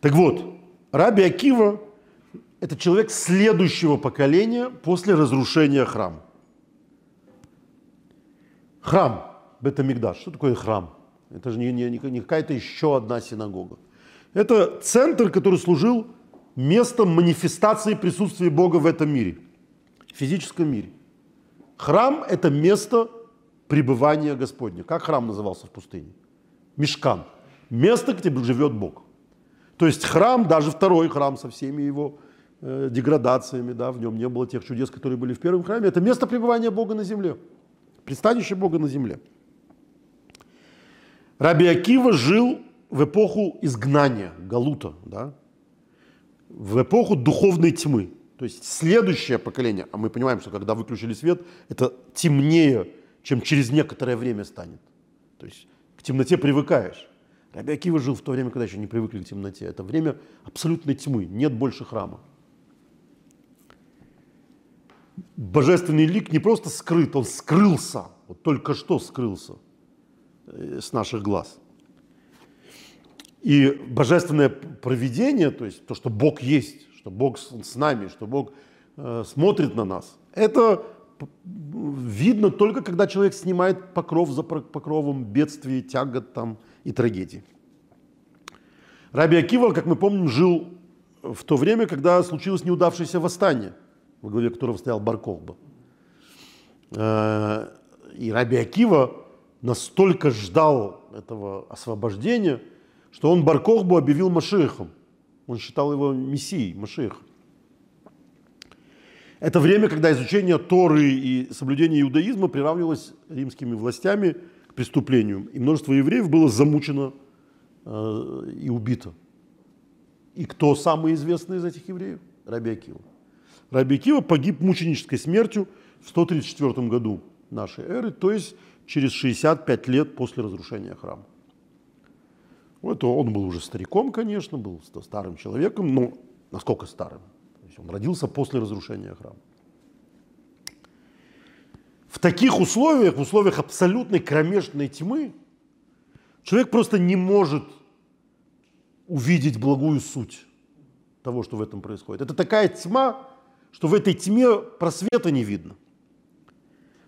Так вот, раби Акива – это человек следующего поколения после разрушения храма. Храм, Бетамигдаш. Что такое храм? Это же не, не, не какая-то еще одна синагога. Это центр, который служил местом манифестации присутствия Бога в этом мире, в физическом мире. Храм – это место пребывания Господня. Как храм назывался в пустыне? Мешкан. Место, где живет Бог. То есть храм, даже второй храм со всеми его э, деградациями, да, в нем не было тех чудес, которые были в первом храме, это место пребывания Бога на земле пристанище Бога на земле. Раби Акива жил в эпоху изгнания, Галута, да? в эпоху духовной тьмы. То есть следующее поколение, а мы понимаем, что когда выключили свет, это темнее, чем через некоторое время станет. То есть к темноте привыкаешь. Раби Акива жил в то время, когда еще не привыкли к темноте. Это время абсолютной тьмы, нет больше храма божественный лик не просто скрыт, он скрылся, вот только что скрылся э, с наших глаз. И божественное провидение, то есть то, что Бог есть, что Бог с нами, что Бог э, смотрит на нас, это видно только когда человек снимает покров за покровом бедствий, тягот там и трагедий. Раби Акива, как мы помним, жил в то время, когда случилось неудавшееся восстание – во главе которого стоял Баркохба. Э, и Раби Акива настолько ждал этого освобождения, что он Баркохбу объявил Машехом. Он считал его мессией, Машехом. Это время, когда изучение Торы и соблюдение иудаизма приравнивалось римскими властями к преступлению. И множество евреев было замучено э, и убито. И кто самый известный из этих евреев? Раби Акива. Раби Кива погиб мученической смертью в 134 году нашей эры, то есть через 65 лет после разрушения храма. Вот он был уже стариком, конечно, был старым человеком, но насколько старым? Он родился после разрушения храма. В таких условиях, в условиях абсолютной кромешной тьмы, человек просто не может увидеть благую суть того, что в этом происходит. Это такая тьма, что в этой тьме просвета не видно.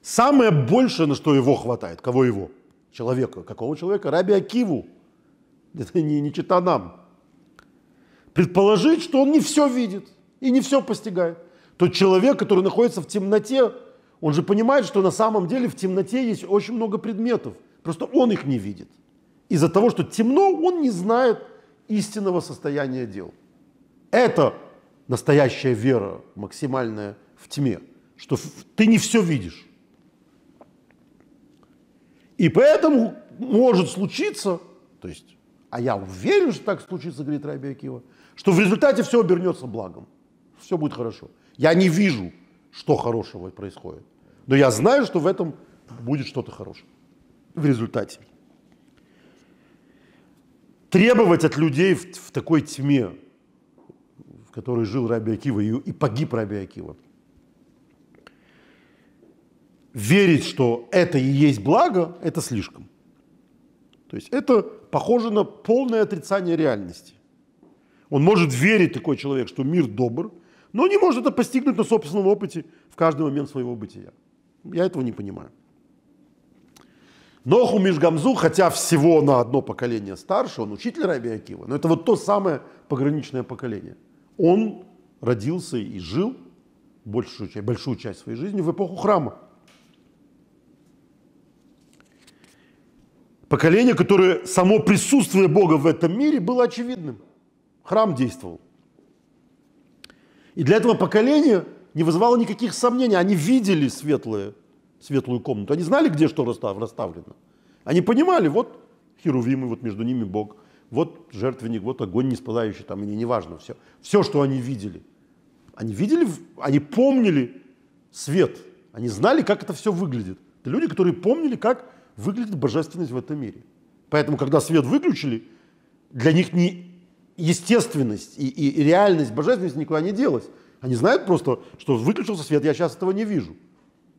Самое большее, на что его хватает, кого его? Человека. Какого человека? Раби Акиву. Это не, не чита нам. Предположить, что он не все видит и не все постигает. Тот человек, который находится в темноте, он же понимает, что на самом деле в темноте есть очень много предметов. Просто он их не видит. Из-за того, что темно, он не знает истинного состояния дел. Это настоящая вера, максимальная в тьме, что ты не все видишь. И поэтому может случиться, то есть, а я уверен, что так случится, говорит Раби Акива, что в результате все обернется благом, все будет хорошо. Я не вижу, что хорошего происходит, но я знаю, что в этом будет что-то хорошее в результате. Требовать от людей в, в такой тьме, в которой жил Раби Акива и, и погиб Раби Акива. Верить, что это и есть благо, это слишком. То есть это похоже на полное отрицание реальности. Он может верить, такой человек, что мир добр, но не может это постигнуть на собственном опыте в каждый момент своего бытия. Я этого не понимаю. Ноху Мишгамзу, хотя всего на одно поколение старше, он учитель Раби Акива, но это вот то самое пограничное поколение – он родился и жил большую большую часть своей жизни в эпоху храма. Поколение, которое само присутствие Бога в этом мире было очевидным. Храм действовал. И для этого поколения не вызывало никаких сомнений. Они видели светлое, светлую комнату. Они знали, где что расставлено. Они понимали, вот херувимы, вот между ними Бог, вот жертвенник, вот огонь не спадающий, там, и не, неважно, все. Все, что они видели. Они видели, они помнили свет, они знали, как это все выглядит. Это люди, которые помнили, как выглядит божественность в этом мире. Поэтому, когда свет выключили, для них не естественность и, и реальность божественности никуда не делась. Они знают просто, что выключился свет, я сейчас этого не вижу.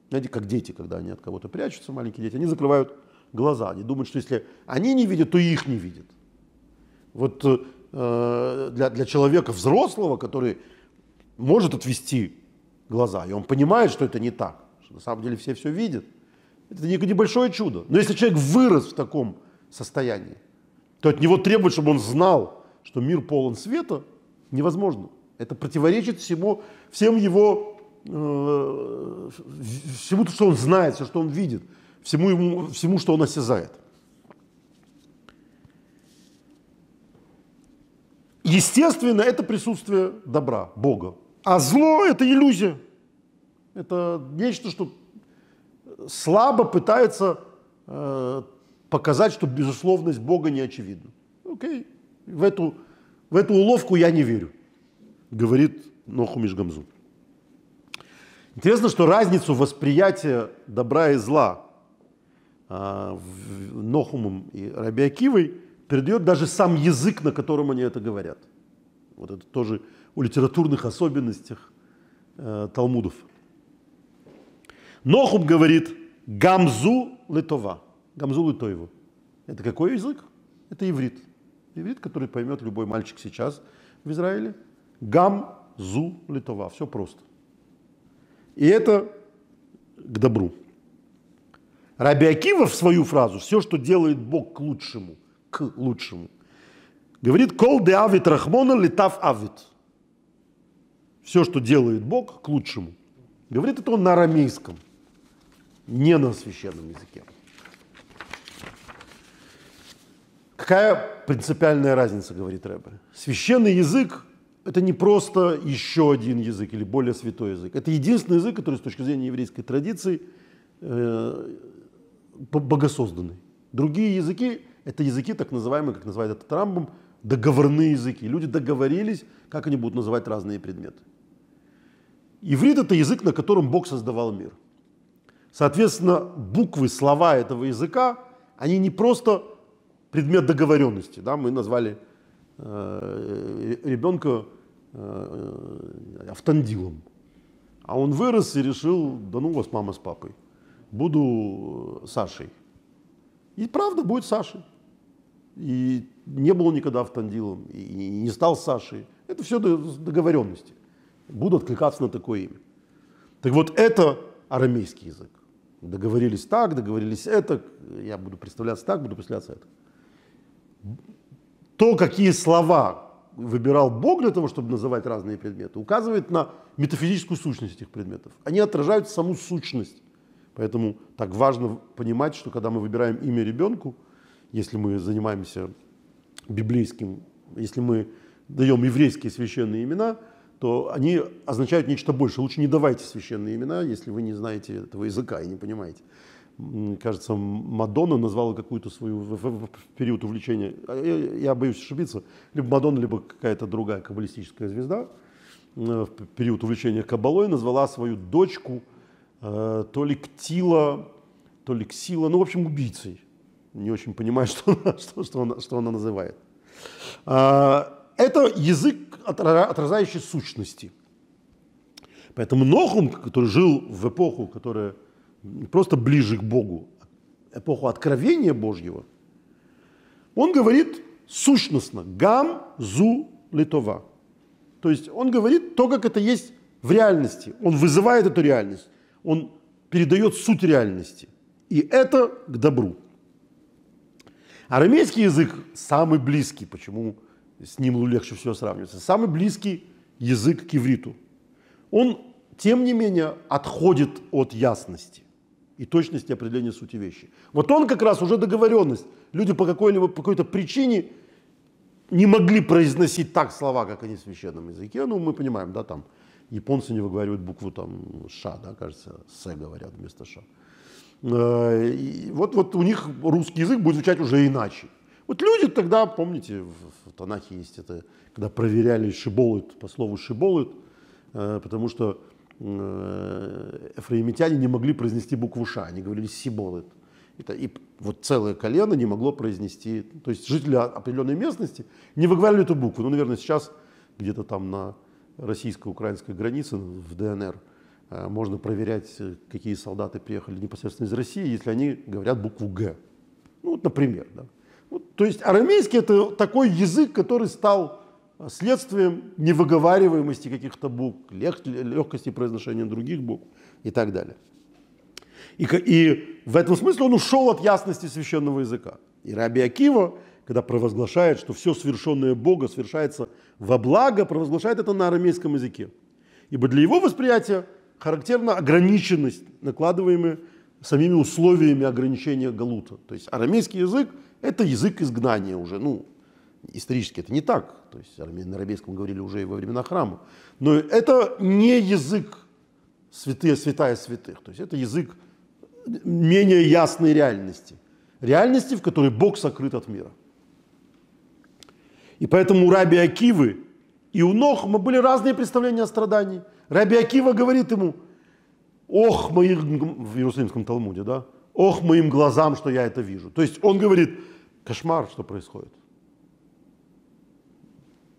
Знаете, как дети, когда они от кого-то прячутся, маленькие дети, они закрывают глаза. Они думают, что если они не видят, то их не видят. Вот э, для, для человека взрослого, который может отвести глаза, и он понимает, что это не так, что на самом деле все все видят, это небольшое чудо. Но если человек вырос в таком состоянии, то от него требует, чтобы он знал, что мир полон света, невозможно. Это противоречит всему, всем его, э, всему, что он знает, все, что он видит, всему, ему, всему, что он осязает. Естественно, это присутствие добра, Бога. А зло – это иллюзия. Это нечто, что слабо пытается э, показать, что безусловность Бога не очевидна. Окей, в эту, в эту уловку я не верю, говорит Нохумиш Гамзу. Интересно, что разницу восприятия добра и зла э, Нохумом и Рабиакивой передает даже сам язык, на котором они это говорят. Вот это тоже о литературных особенностях э, Талмудов. Нохум говорит «гамзу литова». Гамзу литоеву. Это какой язык? Это иврит. Иврит, который поймет любой мальчик сейчас в Израиле. Гамзу литова. Все просто. И это к добру. Раби Акива в свою фразу «все, что делает Бог к лучшему», к лучшему, говорит «кол де авит рахмона летав авит». Все, что делает Бог к лучшему. Говорит это он на арамейском, не на священном языке. Какая принципиальная разница, говорит Рэбе? Священный язык – это не просто еще один язык или более святой язык. Это единственный язык, который с точки зрения еврейской традиции э, богосозданный. Другие языки – это языки, так называемые, как называют это Трампом, договорные языки. Люди договорились, как они будут называть разные предметы. Иврит – это язык, на котором Бог создавал мир. Соответственно, буквы, слова этого языка, они не просто предмет договоренности. Да? Мы назвали ребенка э, автандилом. А он вырос и решил, да ну вас мама с папой, буду Сашей. И правда будет Сашей. И не был никогда автандилом, и не стал Сашей. Это все договоренности буду откликаться на такое имя. Так вот, это арамейский язык. Договорились так, договорились это, я буду представляться так, буду представляться это. То, какие слова выбирал Бог для того, чтобы называть разные предметы, указывает на метафизическую сущность этих предметов. Они отражают саму сущность. Поэтому так важно понимать, что когда мы выбираем имя ребенку, если мы занимаемся библейским, если мы даем еврейские священные имена – то они означают нечто большее. Лучше не давайте священные имена, если вы не знаете этого языка и не понимаете. Кажется, Мадонна назвала какую-то свою в, период увлечения, а я, я боюсь ошибиться, либо Мадонна, либо какая-то другая каббалистическая звезда э, в период увлечения каббалой назвала свою дочку э, то ли Ктила, то ли Ксила, ну, в общем, убийцей. Не очень понимаю, [LAUGHS] что она, что, что она, что она называет. А, это язык, отражающий сущности. Поэтому Нохум, который жил в эпоху, которая просто ближе к Богу, эпоху откровения Божьего, он говорит сущностно «гам зу литова». То есть он говорит то, как это есть в реальности. Он вызывает эту реальность. Он передает суть реальности. И это к добру. Арамейский язык самый близкий. Почему? с ним легче всего сравниваться. Самый близкий язык к ивриту. Он, тем не менее, отходит от ясности и точности определения сути вещи. Вот он как раз уже договоренность. Люди по какой-либо по какой-то причине не могли произносить так слова, как они в священном языке. Ну, мы понимаем, да, там японцы не выговаривают букву там ша, да, кажется, с говорят вместо ша. Э, и вот, вот у них русский язык будет звучать уже иначе. Вот люди тогда, помните, в, в Танахе есть это, когда проверяли шиболыт по слову шиболыт, э, потому что эфраимитяне не могли произнести букву ша, они говорили сиболыт. Это, и вот целое колено не могло произнести, то есть жители определенной местности не выговаривали эту букву. Ну, наверное, сейчас где-то там на российско-украинской границе в ДНР э, можно проверять, какие солдаты приехали непосредственно из России, если они говорят букву Г. Ну, вот, например. Да. Вот, то есть арамейский это такой язык, который стал следствием невыговариваемости каких-то букв, легкости произношения других букв и так далее. И, и в этом смысле он ушел от ясности священного языка. И Раби Акива, когда провозглашает, что все совершенное Бога совершается во благо, провозглашает это на арамейском языке. Ибо для его восприятия характерна ограниченность, накладываемая самими условиями ограничения галута. То есть арамейский язык – это язык изгнания уже. Ну, исторически это не так. То есть на арамейском говорили уже и во времена храма. Но это не язык святые, святая святых. То есть это язык менее ясной реальности. Реальности, в которой Бог сокрыт от мира. И поэтому у Раби Акивы и у Нохма были разные представления о страдании. Раби Акива говорит ему, ох, моим, в Иерусалимском Талмуде, да, ох, моим глазам, что я это вижу. То есть он говорит, кошмар, что происходит.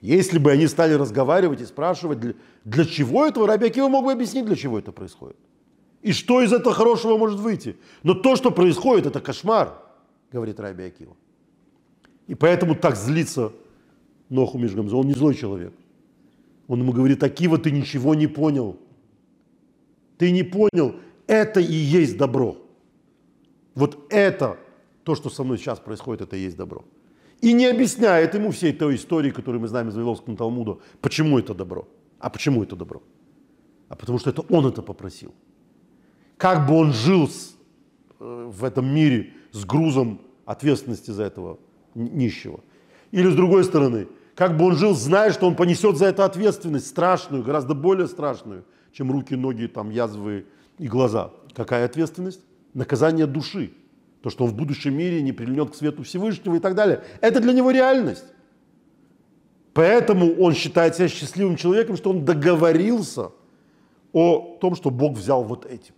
Если бы они стали разговаривать и спрашивать, для, для чего этого, Раби Акива мог бы объяснить, для чего это происходит. И что из этого хорошего может выйти? Но то, что происходит, это кошмар, говорит Раби Акива. И поэтому так злится Ноху Мишгамза. Он не злой человек. Он ему говорит, Акива, ты ничего не понял. Ты не понял, это и есть добро. Вот это, то, что со мной сейчас происходит, это и есть добро. И не объясняет ему всей той истории, которую мы знаем из Вавиловского Талмуда, почему это добро. А почему это добро? А потому что это он это попросил как бы он жил с, э, в этом мире с грузом ответственности за этого нищего. Или с другой стороны, как бы он жил, зная, что он понесет за это ответственность страшную, гораздо более страшную, чем руки, ноги, там, язвы и глаза. Какая ответственность? Наказание души. То, что он в будущем мире не прильнет к свету Всевышнего и так далее. Это для него реальность. Поэтому он считает себя счастливым человеком, что он договорился о том, что Бог взял вот этим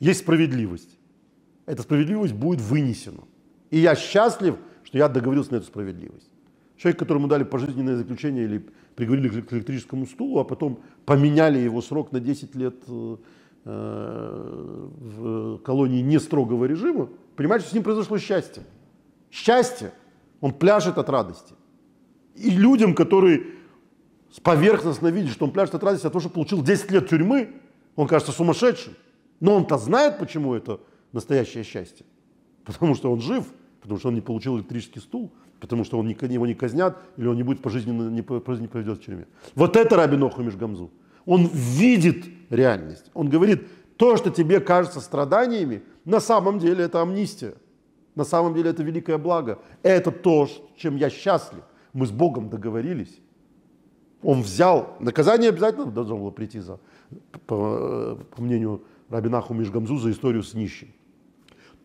есть справедливость. Эта справедливость будет вынесена. И я счастлив, что я договорился на эту справедливость. Человек, которому дали пожизненное заключение или приговорили к электрическому стулу, а потом поменяли его срок на 10 лет э, в колонии не строгого режима, понимаете, что с ним произошло счастье. Счастье. Он пляшет от радости. И людям, которые поверхностно видят, что он пляшет от радости от того, что получил 10 лет тюрьмы, он кажется сумасшедшим. Но он-то знает, почему это настоящее счастье. Потому что он жив, потому что он не получил электрический стул, потому что он его не казнят, или он не будет пожизненно, не, пожизненно проведет в тюрьме. Вот это Рабиноху Межгамзу. Он видит реальность. Он говорит, то, что тебе кажется страданиями, на самом деле это амнистия. На самом деле это великое благо. Это то, чем я счастлив. Мы с Богом договорились. Он взял, наказание обязательно должно было прийти за, по, по мнению Рабинаху Мишгамзу за историю с нищим.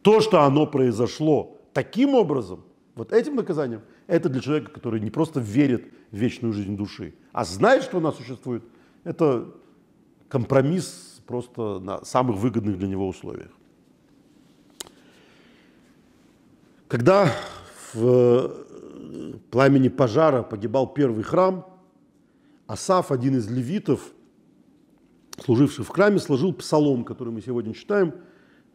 То, что оно произошло таким образом, вот этим наказанием, это для человека, который не просто верит в вечную жизнь души, а знает, что она существует. Это компромисс просто на самых выгодных для него условиях. Когда в э, пламени пожара погибал первый храм, Асаф, один из левитов, служивший в храме, сложил псалом, который мы сегодня читаем,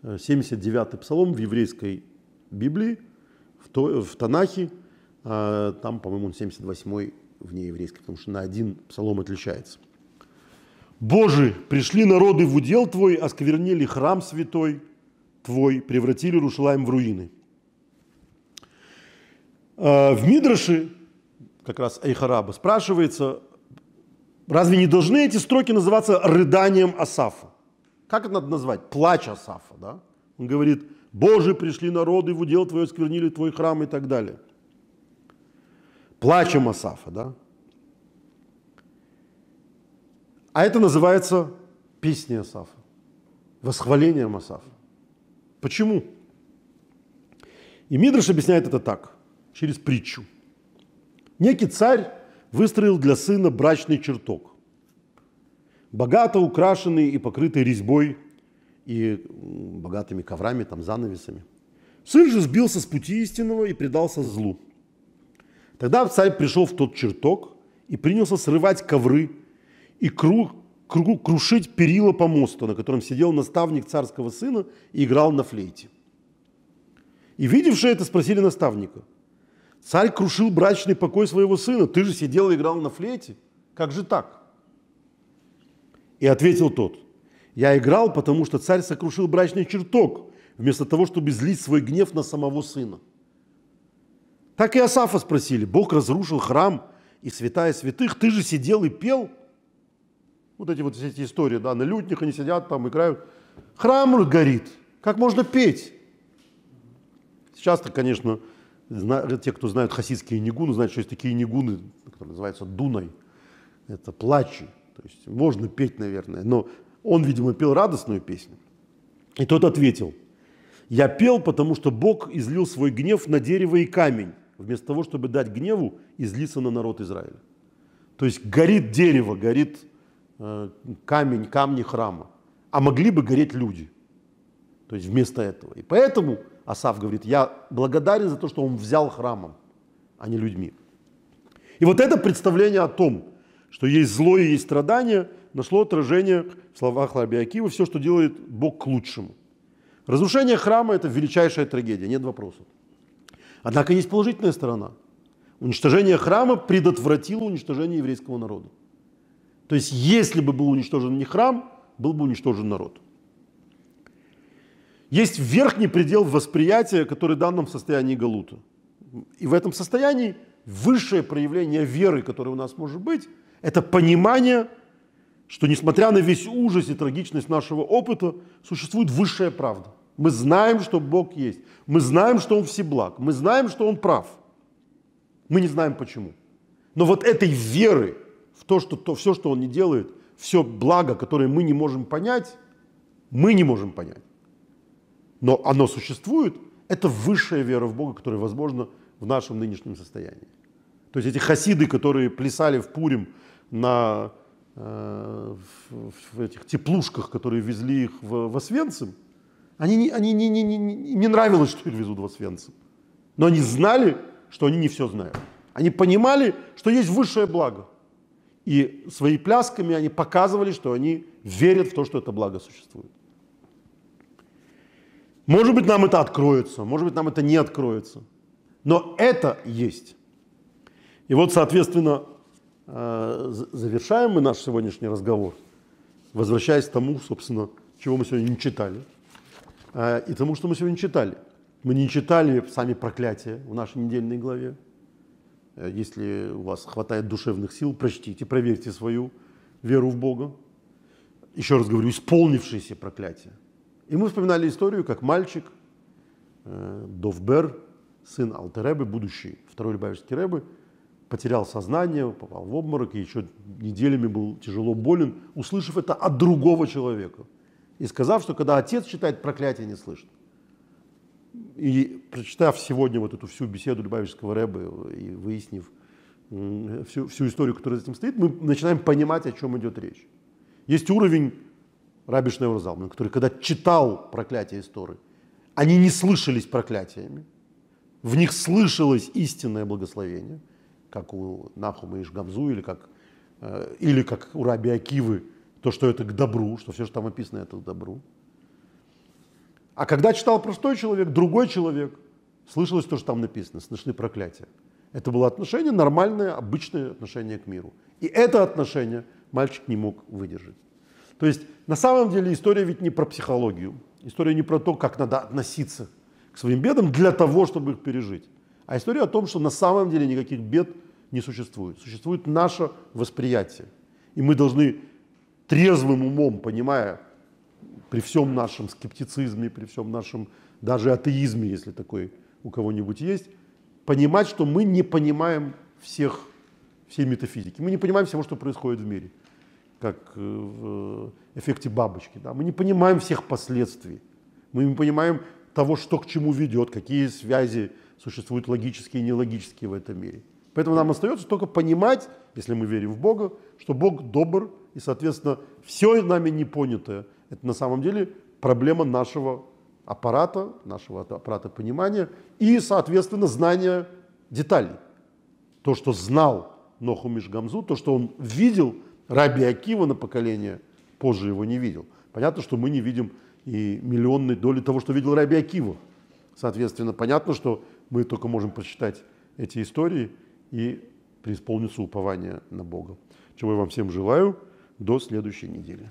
79-й э, псалом в еврейской Библии, в, то, в Танахе, а, там, по-моему, он 78-й в нееврейской, потому что на один псалом отличается. «Боже, пришли народы в удел Твой, осквернили храм святой Твой, превратили Рушалаем в руины». А, в Мидраше, как раз Айхараба, спрашивается, Разве не должны эти строки называться рыданием Асафа? Как это надо назвать? Плач Асафа, да? Он говорит, Боже, пришли народы, в удел Твое сквернили Твой храм и так далее. плачем Асафа, да? А это называется песни Асафа, восхваление Асафа. Почему? И Мидраш объясняет это так, через притчу. Некий царь выстроил для сына брачный чертог, богато украшенный и покрытый резьбой и богатыми коврами, там, занавесами. Сын же сбился с пути истинного и предался злу. Тогда царь пришел в тот чертог и принялся срывать ковры и круг, круг, крушить перила помоста, на котором сидел наставник царского сына и играл на флейте. И видевшие это спросили наставника, царь крушил брачный покой своего сына, ты же сидел и играл на флейте, как же так? И ответил тот, я играл, потому что царь сокрушил брачный чертог, вместо того, чтобы злить свой гнев на самого сына. Так и Асафа спросили, Бог разрушил храм и святая святых, ты же сидел и пел? Вот эти вот все эти истории, да, на лютнях они сидят там, играют. Храм горит, как можно петь? Сейчас-то, конечно, те, кто знают хасидские нигуны, знают, что есть такие нигуны, которые называются дуной. Это плачи. То есть можно петь, наверное, но он, видимо, пел радостную песню. И тот ответил, я пел, потому что Бог излил свой гнев на дерево и камень вместо того, чтобы дать гневу излиться на народ Израиля. То есть горит дерево, горит камень, камни храма, а могли бы гореть люди. То есть вместо этого. И поэтому Асав говорит, я благодарен за то, что он взял храмом, а не людьми. И вот это представление о том, что есть зло и есть страдания, нашло отражение в словах Раби все, что делает Бог к лучшему. Разрушение храма – это величайшая трагедия, нет вопросов. Однако есть положительная сторона. Уничтожение храма предотвратило уничтожение еврейского народа. То есть, если бы был уничтожен не храм, был бы уничтожен народ. Есть верхний предел восприятия, который дан нам в состоянии Галута. И в этом состоянии высшее проявление веры, которое у нас может быть, это понимание, что несмотря на весь ужас и трагичность нашего опыта, существует высшая правда. Мы знаем, что Бог есть. Мы знаем, что Он всеблаг. Мы знаем, что Он прав. Мы не знаем почему. Но вот этой веры в то, что то, все, что Он не делает, все благо, которое мы не можем понять, мы не можем понять. Но оно существует, это высшая вера в Бога, которая возможна в нашем нынешнем состоянии. То есть эти хасиды, которые плясали в Пурим на э, в, в этих теплушках, которые везли их в, в Освенцим, они, не, они не, не, не, не нравилось, что их везут в Освенцим. Но они знали, что они не все знают. Они понимали, что есть высшее благо. И своими плясками они показывали, что они верят в то, что это благо существует. Может быть, нам это откроется, может быть, нам это не откроется. Но это есть. И вот, соответственно, э, завершаем мы наш сегодняшний разговор, возвращаясь к тому, собственно, чего мы сегодня не читали – Э, и тому, что мы сегодня читали. Мы не читали сами проклятия в нашей недельной главе. Э, если у вас хватает душевных сил, прочтите, проверьте свою веру в Бога. Еще раз говорю, исполнившиеся проклятия. И мы вспоминали историю, как мальчик э, Довбер, сын Алтеребы, будущий второй Любавичский Рэбы, потерял сознание, попал в обморок и еще неделями был тяжело болен, услышав это от другого человека – и сказав, что когда отец читает, проклятие не слышно. И прочитав сегодня вот эту всю беседу Любавического Рэба и выяснив всю, всю историю, которая за этим стоит, мы начинаем понимать, о чем идет речь. Есть уровень Раби Шнеур Залман, который, когда читал проклятие истории, они не слышались проклятиями, в них слышалось истинное благословение, как у Нахума и Шгамзу, или как, э, или как у Раби Акивы, то, что это к добру, что все, что там описано, это к добру. А когда читал простой человек, другой человек, слышалось то, что там написано, слышны проклятия. Это было отношение, нормальное, обычное отношение к миру. И это отношение мальчик не мог выдержать. То есть на самом деле история ведь не про психологию. История не про то, как надо относиться к своим бедам для того, чтобы их пережить. А история о том, что на самом деле никаких бед не существует. Существует наше восприятие. И мы должны трезвым умом, понимая, при всем нашем скептицизме, при всем нашем даже атеизме, если такой у кого-нибудь есть, понимать, что мы не понимаем всех, всей метафизики. Мы не понимаем всего, что происходит в мире, как э, в эффекте бабочки. Да? Мы не понимаем всех последствий. Мы не понимаем того, что к чему ведет, какие связи существуют логические и нелогические в этом мире. Поэтому нам остается только понимать, если мы верим в Бога, что Бог добр, и, соответственно, все нами непонятое – это на самом деле проблема нашего аппарата, нашего аппарата понимания и, соответственно, знания деталей. То, что знал Ноху Мишгамзу, то, что он видел Раби Акива на поколение, позже его не видел. Понятно, что мы не видим и миллионной доли того, что видел Раби Акива. Соответственно, понятно, что мы только можем прочитать эти истории и преисполниться упования на Бога. Чего я вам всем желаю. До следующей недели.